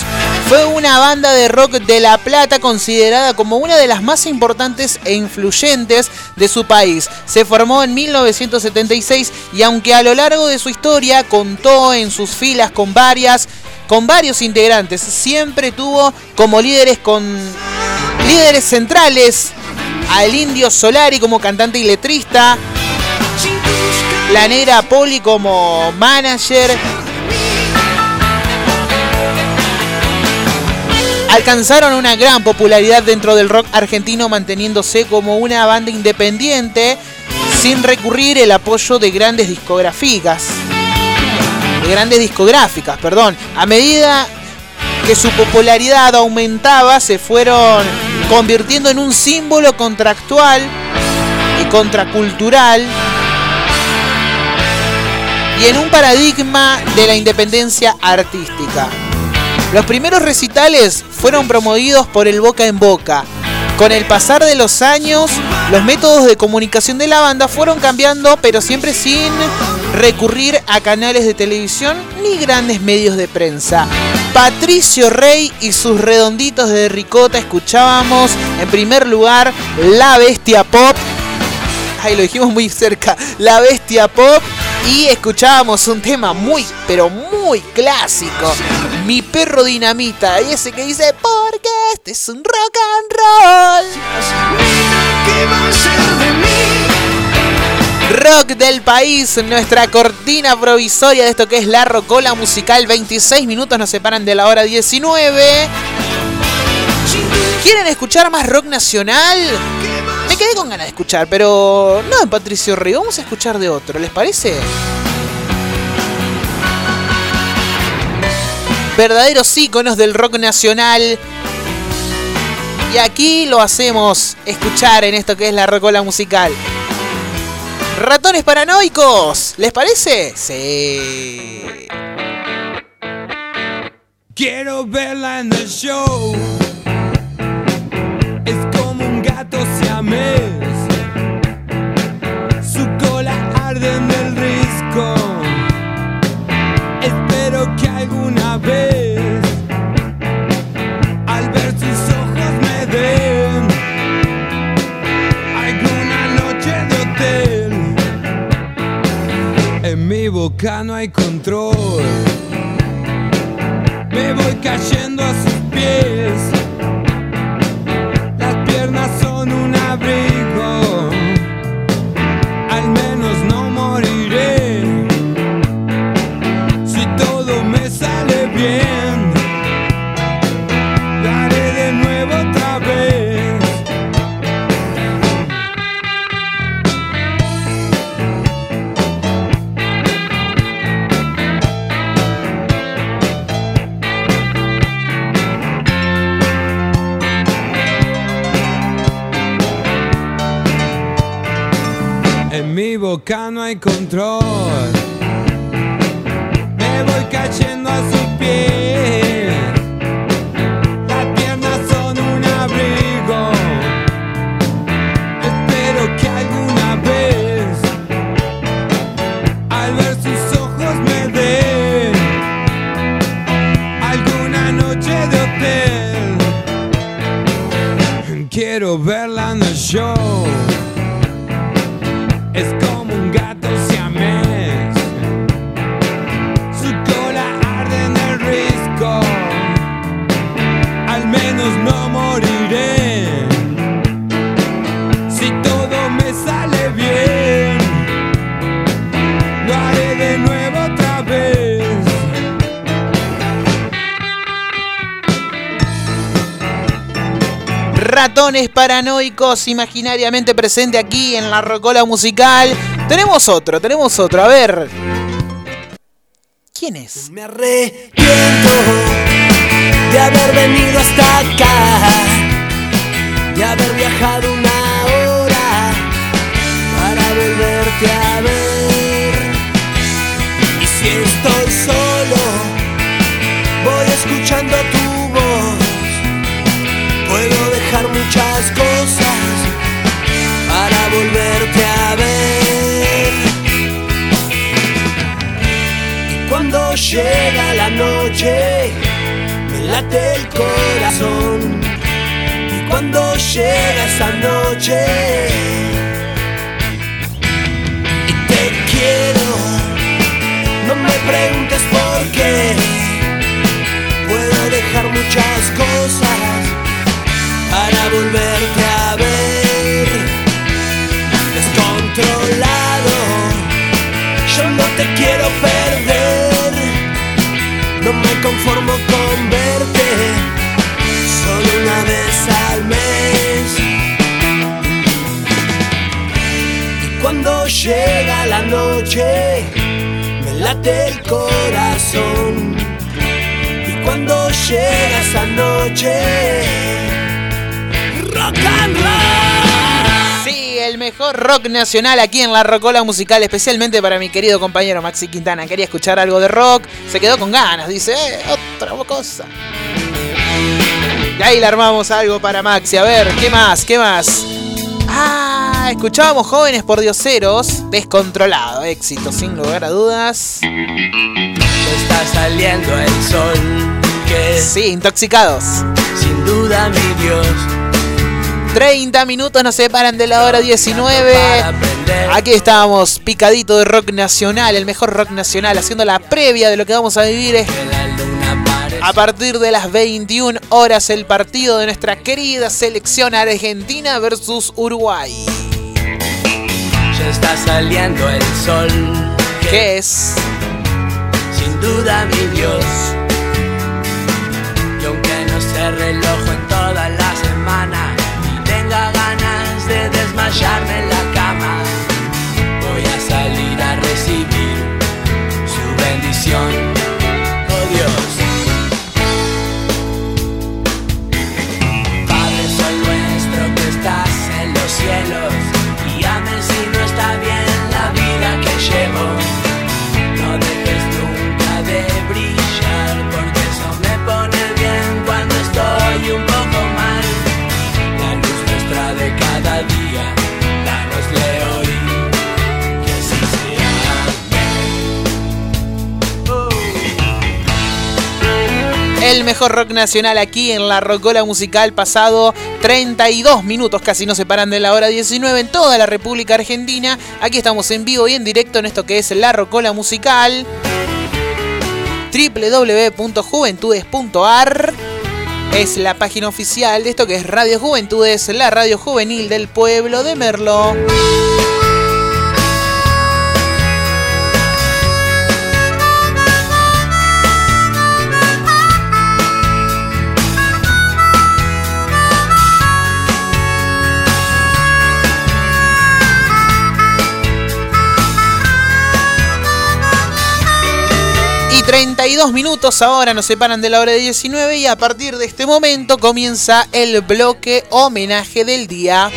Fue una banda de rock de La Plata considerada como una de las más importantes e influyentes de su país. Se formó en 1976 y aunque a lo largo de su historia contó en sus filas con varias con varios integrantes, siempre tuvo como líderes con líderes centrales al Indio Solari como cantante y letrista, la negra Poli como manager. Alcanzaron una gran popularidad dentro del rock argentino manteniéndose como una banda independiente sin recurrir el apoyo de grandes discográficas. De grandes discográficas, perdón. A medida que su popularidad aumentaba, se fueron convirtiendo en un símbolo contractual y contracultural y en un paradigma de la independencia artística. Los primeros recitales fueron promovidos por el boca en boca. Con el pasar de los años, los métodos de comunicación de la banda fueron cambiando, pero siempre sin recurrir a canales de televisión ni grandes medios de prensa. Patricio Rey y sus redonditos de ricota escuchábamos en primer lugar La Bestia Pop Ay, lo dijimos muy cerca. La bestia pop. Y escuchábamos un tema muy, pero muy clásico. Mi perro dinamita. Y ese que dice, porque este es un rock and roll. ¿Qué va a ser de mí? Rock del país, nuestra cortina provisoria de esto que es la Rocola Musical. 26 minutos nos separan de la hora 19. ¿Quieren escuchar más rock nacional? Quedé con ganas de escuchar, pero no de Patricio Río. Vamos a escuchar de otro, ¿les parece? Verdaderos íconos del rock nacional. Y aquí lo hacemos escuchar en esto que es la Rocola Musical. Ratones paranoicos, ¿les parece? Sí. Quiero verla en el show. Gato siamés. Su cola arde en el risco. Espero que alguna vez, al ver sus ojos, me den alguna noche de hotel. En mi boca no hay control. Me voy cayendo a sus boca no hay control. Me voy cayendo a sus pies. Las piernas son un abrigo. Espero que alguna vez, al ver sus ojos, me den alguna noche de hotel. Quiero verla en el show. Ratones paranoicos imaginariamente presente aquí en la Rocola Musical. Tenemos otro, tenemos otro. A ver. ¿Quién es? Me arrepiento de haber venido hasta acá, de haber viajado una hora para volverte a ver. Y si estoy solo, voy escuchando tu voz. Puedo muchas cosas para volverte a ver. Y cuando llega la noche, me late el corazón. Y cuando llega esa noche, y te quiero, no me preguntes por qué. Para volverte a ver. Descontrolado, yo no te quiero perder. No me conformo con verte solo una vez al mes. Y cuando llega la noche, me late el corazón. Y cuando llega esa noche, rock and roll. Sí, el mejor rock nacional aquí en la Rocola Musical, especialmente para mi querido compañero Maxi Quintana. Quería escuchar algo de rock, se quedó con ganas, dice, eh, otra cosa. Y ahí le armamos algo para Maxi. A ver, ¿qué más? ¿Qué más? Ah, escuchábamos jóvenes por dioseros, descontrolado, éxito, sin lugar a dudas. Está saliendo el sol, que Sí, intoxicados. sin duda mi Dios. 30 minutos nos separan de la hora 19. Aquí estamos, picadito de rock nacional, el mejor rock nacional, haciendo la previa de lo que vamos a vivir a partir de las 21 horas el partido de nuestra querida selección argentina versus Uruguay. Ya está saliendo el sol. ¿Qué es? Sin duda mi Dios. Y aunque no se reloj desmayarme en la cama, voy a salir a recibir su bendición. El mejor rock nacional aquí en la Rocola Musical pasado 32 minutos, casi no se paran de la hora 19 en toda la República Argentina. Aquí estamos en vivo y en directo en esto que es la Rocola Musical. www.juventudes.ar es la página oficial de esto que es Radio Juventudes, la radio juvenil del pueblo de Merlo. 32 minutos ahora nos separan de la hora de 19 y a partir de este momento comienza el bloque homenaje del día.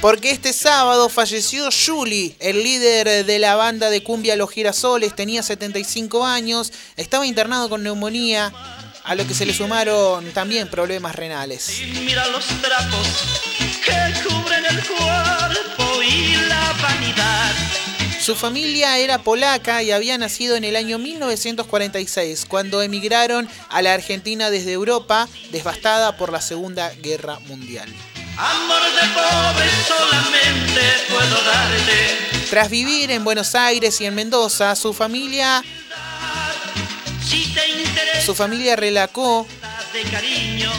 Porque este sábado falleció Juli, el líder de la banda de cumbia Los Girasoles, tenía 75 años, estaba internado con neumonía, a lo que se le sumaron también problemas renales. Mira los trapos que cubren el cuerpo y la vanidad. Su familia era polaca y había nacido en el año 1946, cuando emigraron a la Argentina desde Europa, devastada por la Segunda Guerra Mundial. Amor de pobre solamente puedo darte. Tras vivir en Buenos Aires y en Mendoza, su familia, Si te interesa su familia relacó, de cariño,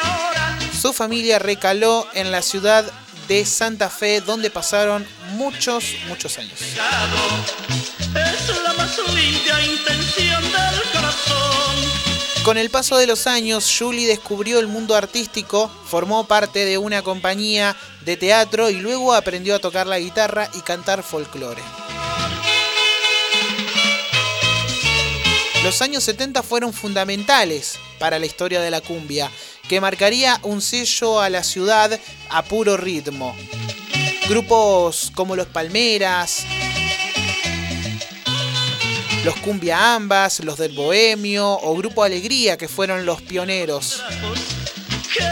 ahora. su familia recaló en la ciudad de Santa Fe, donde pasaron muchos, muchos años. Es la más limpia intención del corazón. Con el paso de los años, Julie descubrió el mundo artístico, formó parte de una compañía de teatro y luego aprendió a tocar la guitarra y cantar folclore. Los años 70 fueron fundamentales para la historia de la cumbia, que marcaría un sello a la ciudad a puro ritmo. Grupos como los Palmeras, los Cumbia Ambas, los del Bohemio o Grupo Alegría, que fueron los pioneros.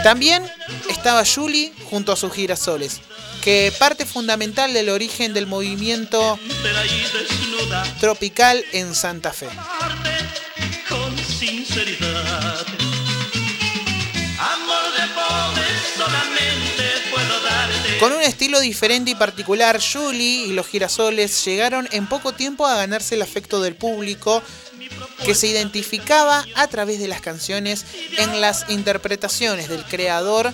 También estaba Julie junto a sus girasoles, que parte fundamental del origen del movimiento tropical en Santa Fe. con sinceridad. Con un estilo diferente y particular, Julie y los girasoles llegaron en poco tiempo a ganarse el afecto del público que se identificaba a través de las canciones en las interpretaciones del creador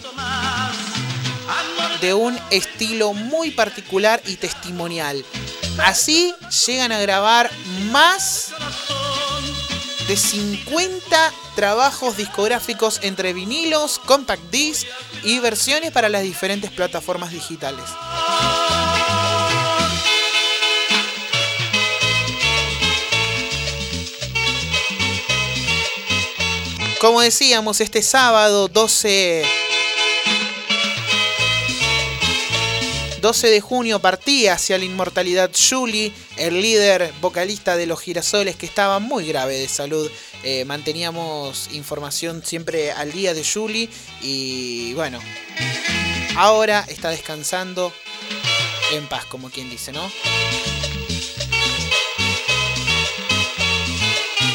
de un estilo muy particular y testimonial. Así llegan a grabar más de 50 trabajos discográficos entre vinilos, compact disc y versiones para las diferentes plataformas digitales. Como decíamos, este sábado 12 12 de junio partía hacia la inmortalidad Julie, el líder vocalista de los girasoles que estaba muy grave de salud. Eh, manteníamos información siempre al día de Julie y bueno, ahora está descansando en paz, como quien dice, ¿no?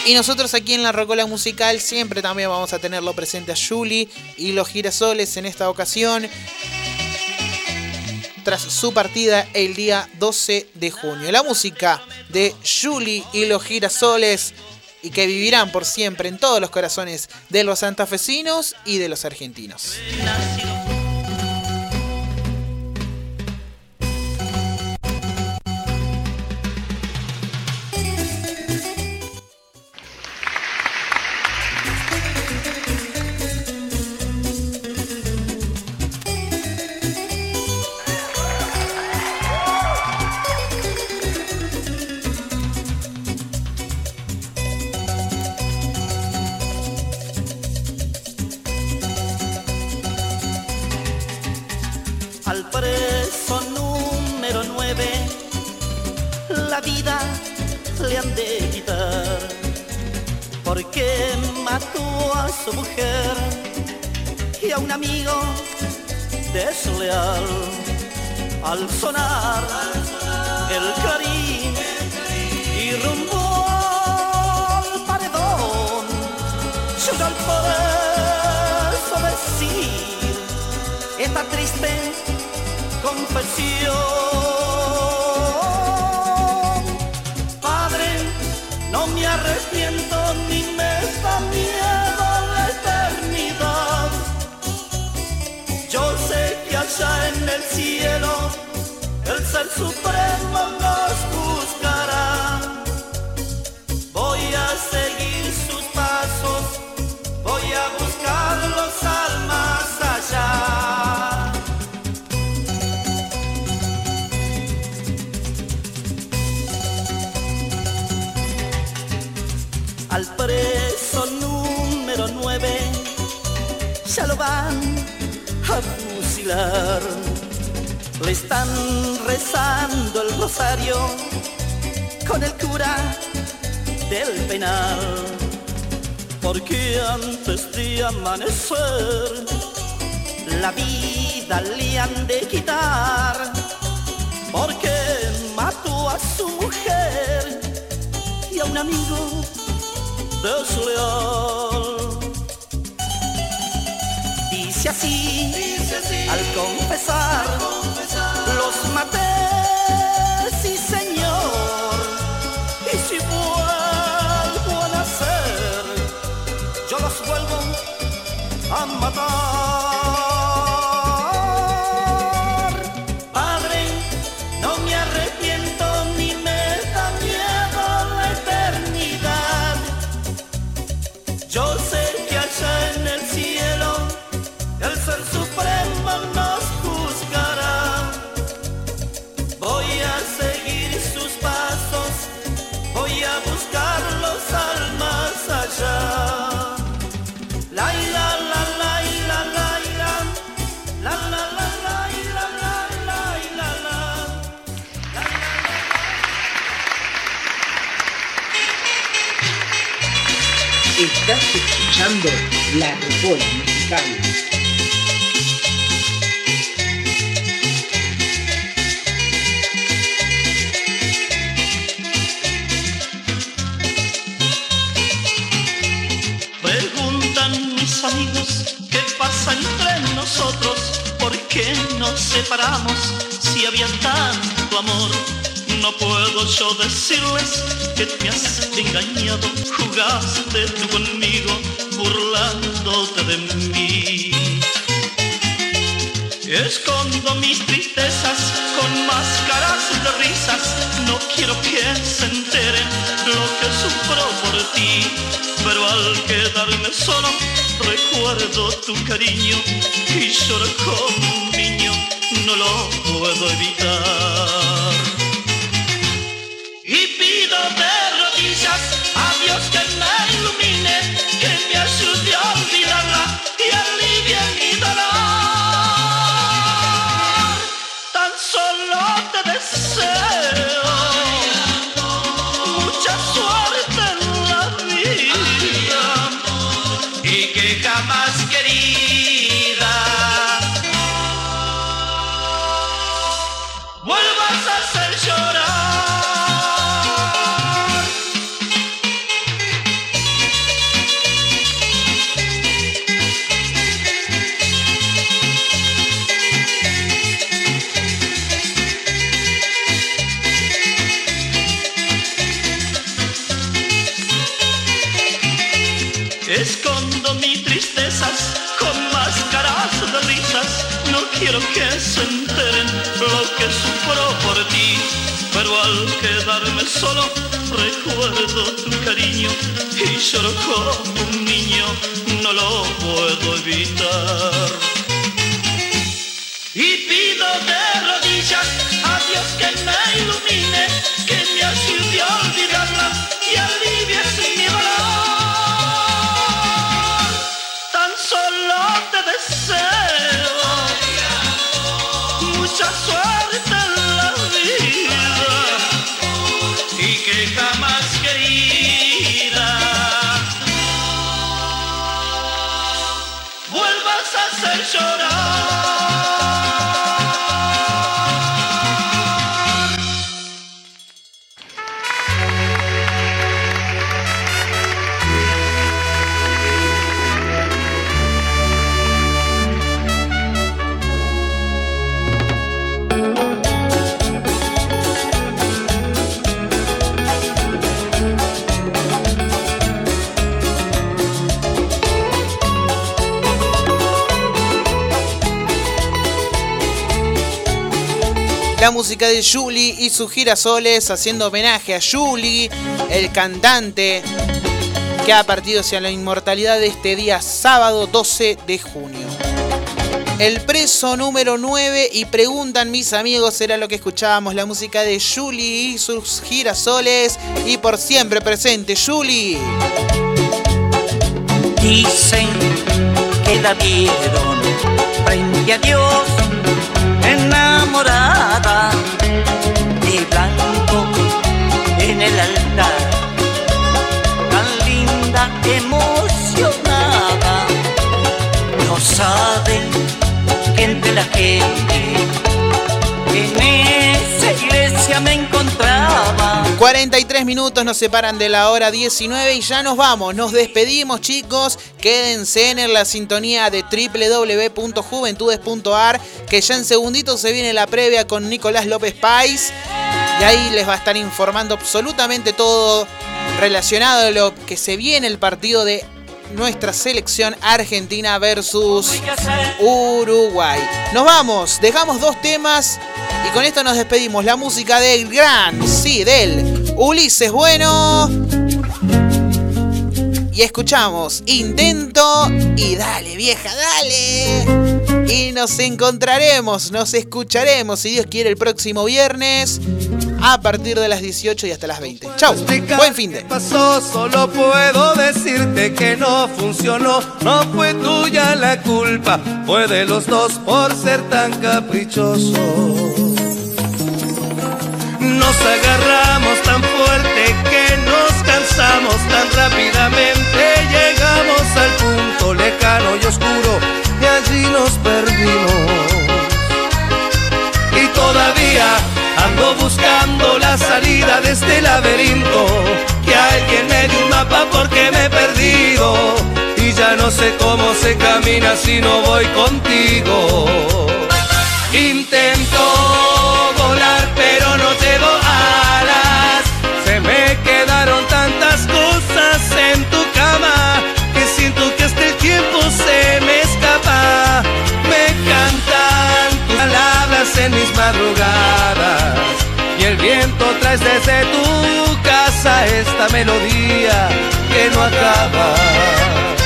Y nosotros aquí en la Rocola Musical siempre también vamos a tenerlo presente a Julie y los girasoles en esta ocasión tras su partida el día 12 de junio. La música de Julie y los girasoles y que vivirán por siempre en todos los corazones de los santafesinos y de los argentinos. Estás escuchando La Rocola. Preguntan mis amigos qué pasa entre nosotros, por qué nos separamos si había tanto amor. No puedo yo decirles que me has engañado, jugaste tú conmigo, burlándote de mí. Escondo mis tristezas con máscaras de risas, no quiero que se enteren lo que sufro por ti, pero al quedarme solo recuerdo tu cariño y lloro como un niño, no lo puedo evitar. Pido de rodillas quedarme solo recuerdo tu cariño y lloro como un niño. No lo puedo evitar. Y pido de rodillas a Dios que me ilumine, que me ayude a olvidarla y alivie música de Julie y sus girasoles haciendo homenaje a Julie, el cantante que ha partido hacia la inmortalidad de este día sábado 12 de junio. El preso número 9 y preguntan mis amigos era lo que escuchábamos, la música de Julie y sus girasoles y por siempre presente Julie. Dicen que la vieron frente a Dios enamorada de blanco en el altar, tan linda, emocionada. No saben que entre la gente en esa iglesia me encontraba. 43 minutos nos separan de la hora 19 y ya nos vamos. Nos despedimos, chicos. Quédense en la sintonía de www.juventudes.ar, que ya en segunditos se viene la previa con Nicolás López Pais. Y ahí les va a estar informando absolutamente todo relacionado a lo que se viene el partido de nuestra selección argentina versus Uruguay. Nos vamos, dejamos dos temas y con esto nos despedimos. La música del gran, sí, del Ulises Bueno. Y escuchamos Intento y dale, vieja, dale. Y nos encontraremos, nos escucharemos, si Dios quiere, el próximo viernes a partir de las 18 y hasta las 20. Chau, buen fin de. pasó, solo puedo decirte que no funcionó. No fue tuya la culpa, fue de los dos por ser tan caprichosos. Nos agarramos tan fuerte que nos cansamos tan rápidamente. Llegamos al punto lejano y oscuro y allí nos perdimos. Y todavía ando buscando la salida de este laberinto. Que alguien me dé un mapa porque me he perdido. Y ya no sé cómo se camina si no voy contigo. Intento volar pero no tengo alas. Se me quedaron tantas cosas en tu cama que siento que hasta el tiempo se me escapa. Me cantan tus palabras en mis madrugadas y el viento trae desde tu casa esta melodía no acaba.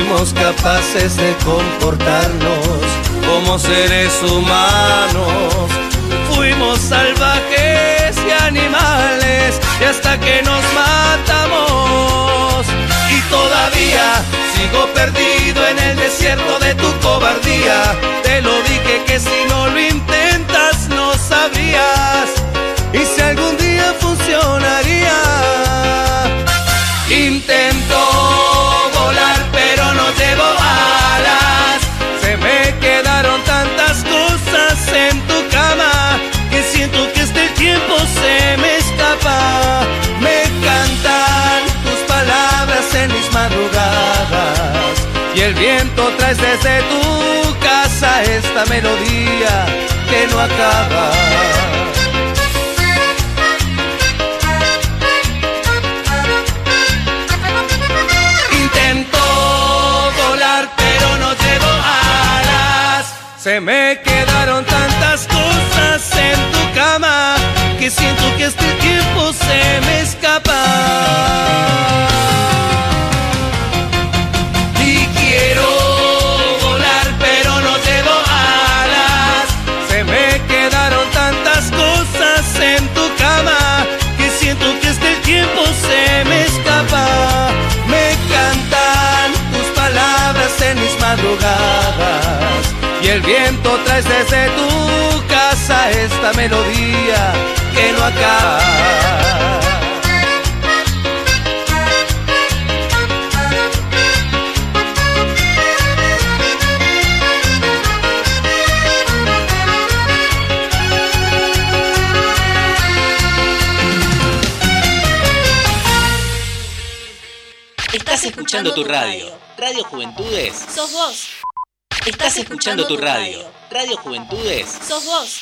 Fuimos capaces de comportarnos como seres humanos. Fuimos salvajes y animales y hasta que nos matamos. Y todavía sigo perdido en el desierto de tu cobardía. Te lo dije que si no lo intentas viento traes desde tu casa esta melodía que no acaba. Intento volar pero no llevo alas. Se me quedaron tantas cosas en tu cama que siento que este tiempo se me escapa. Tiempo se me escapa. Me cantan tus palabras en mis madrugadas y el viento traes desde tu casa esta melodía que no acaba. Escuchando tu radio. Radio Juventudes. Sos vos. Estás escuchando tu radio. Radio Juventudes. Sos vos.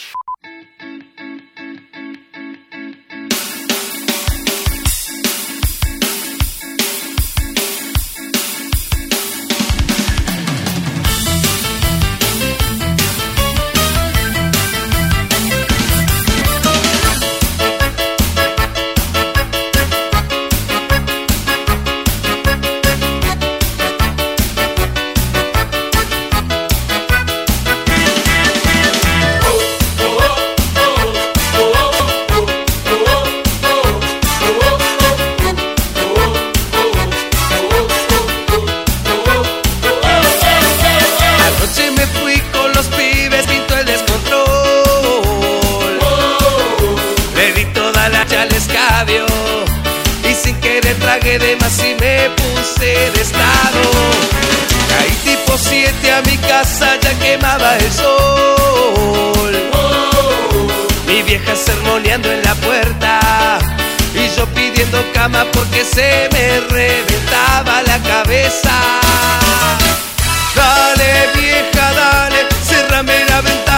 Toda la ya al escabio y sin querer tragué de más y me puse de estado. Caí tipo 7 a mi casa, ya quemaba el sol. Mi vieja sermoneando en la puerta y yo pidiendo cama porque se me reventaba la cabeza. Dale vieja, dale, cerrame la ventana,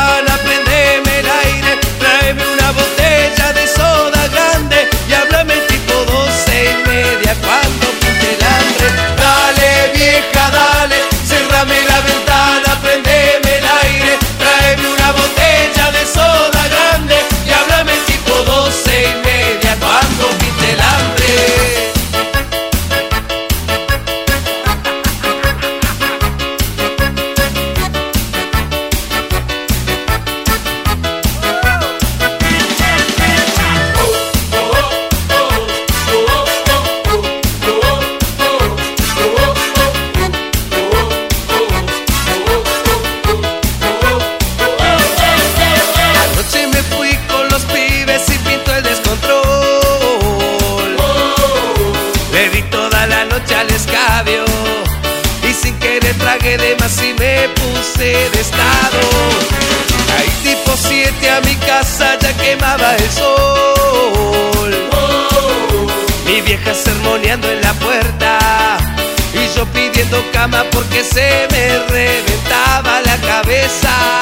porque se me reventaba la cabeza.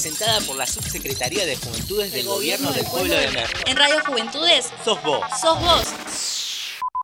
presentada por la Subsecretaría de Juventudes del Gobierno del Pueblo de México. En Radio Juventudes, sos vos. Sos vos.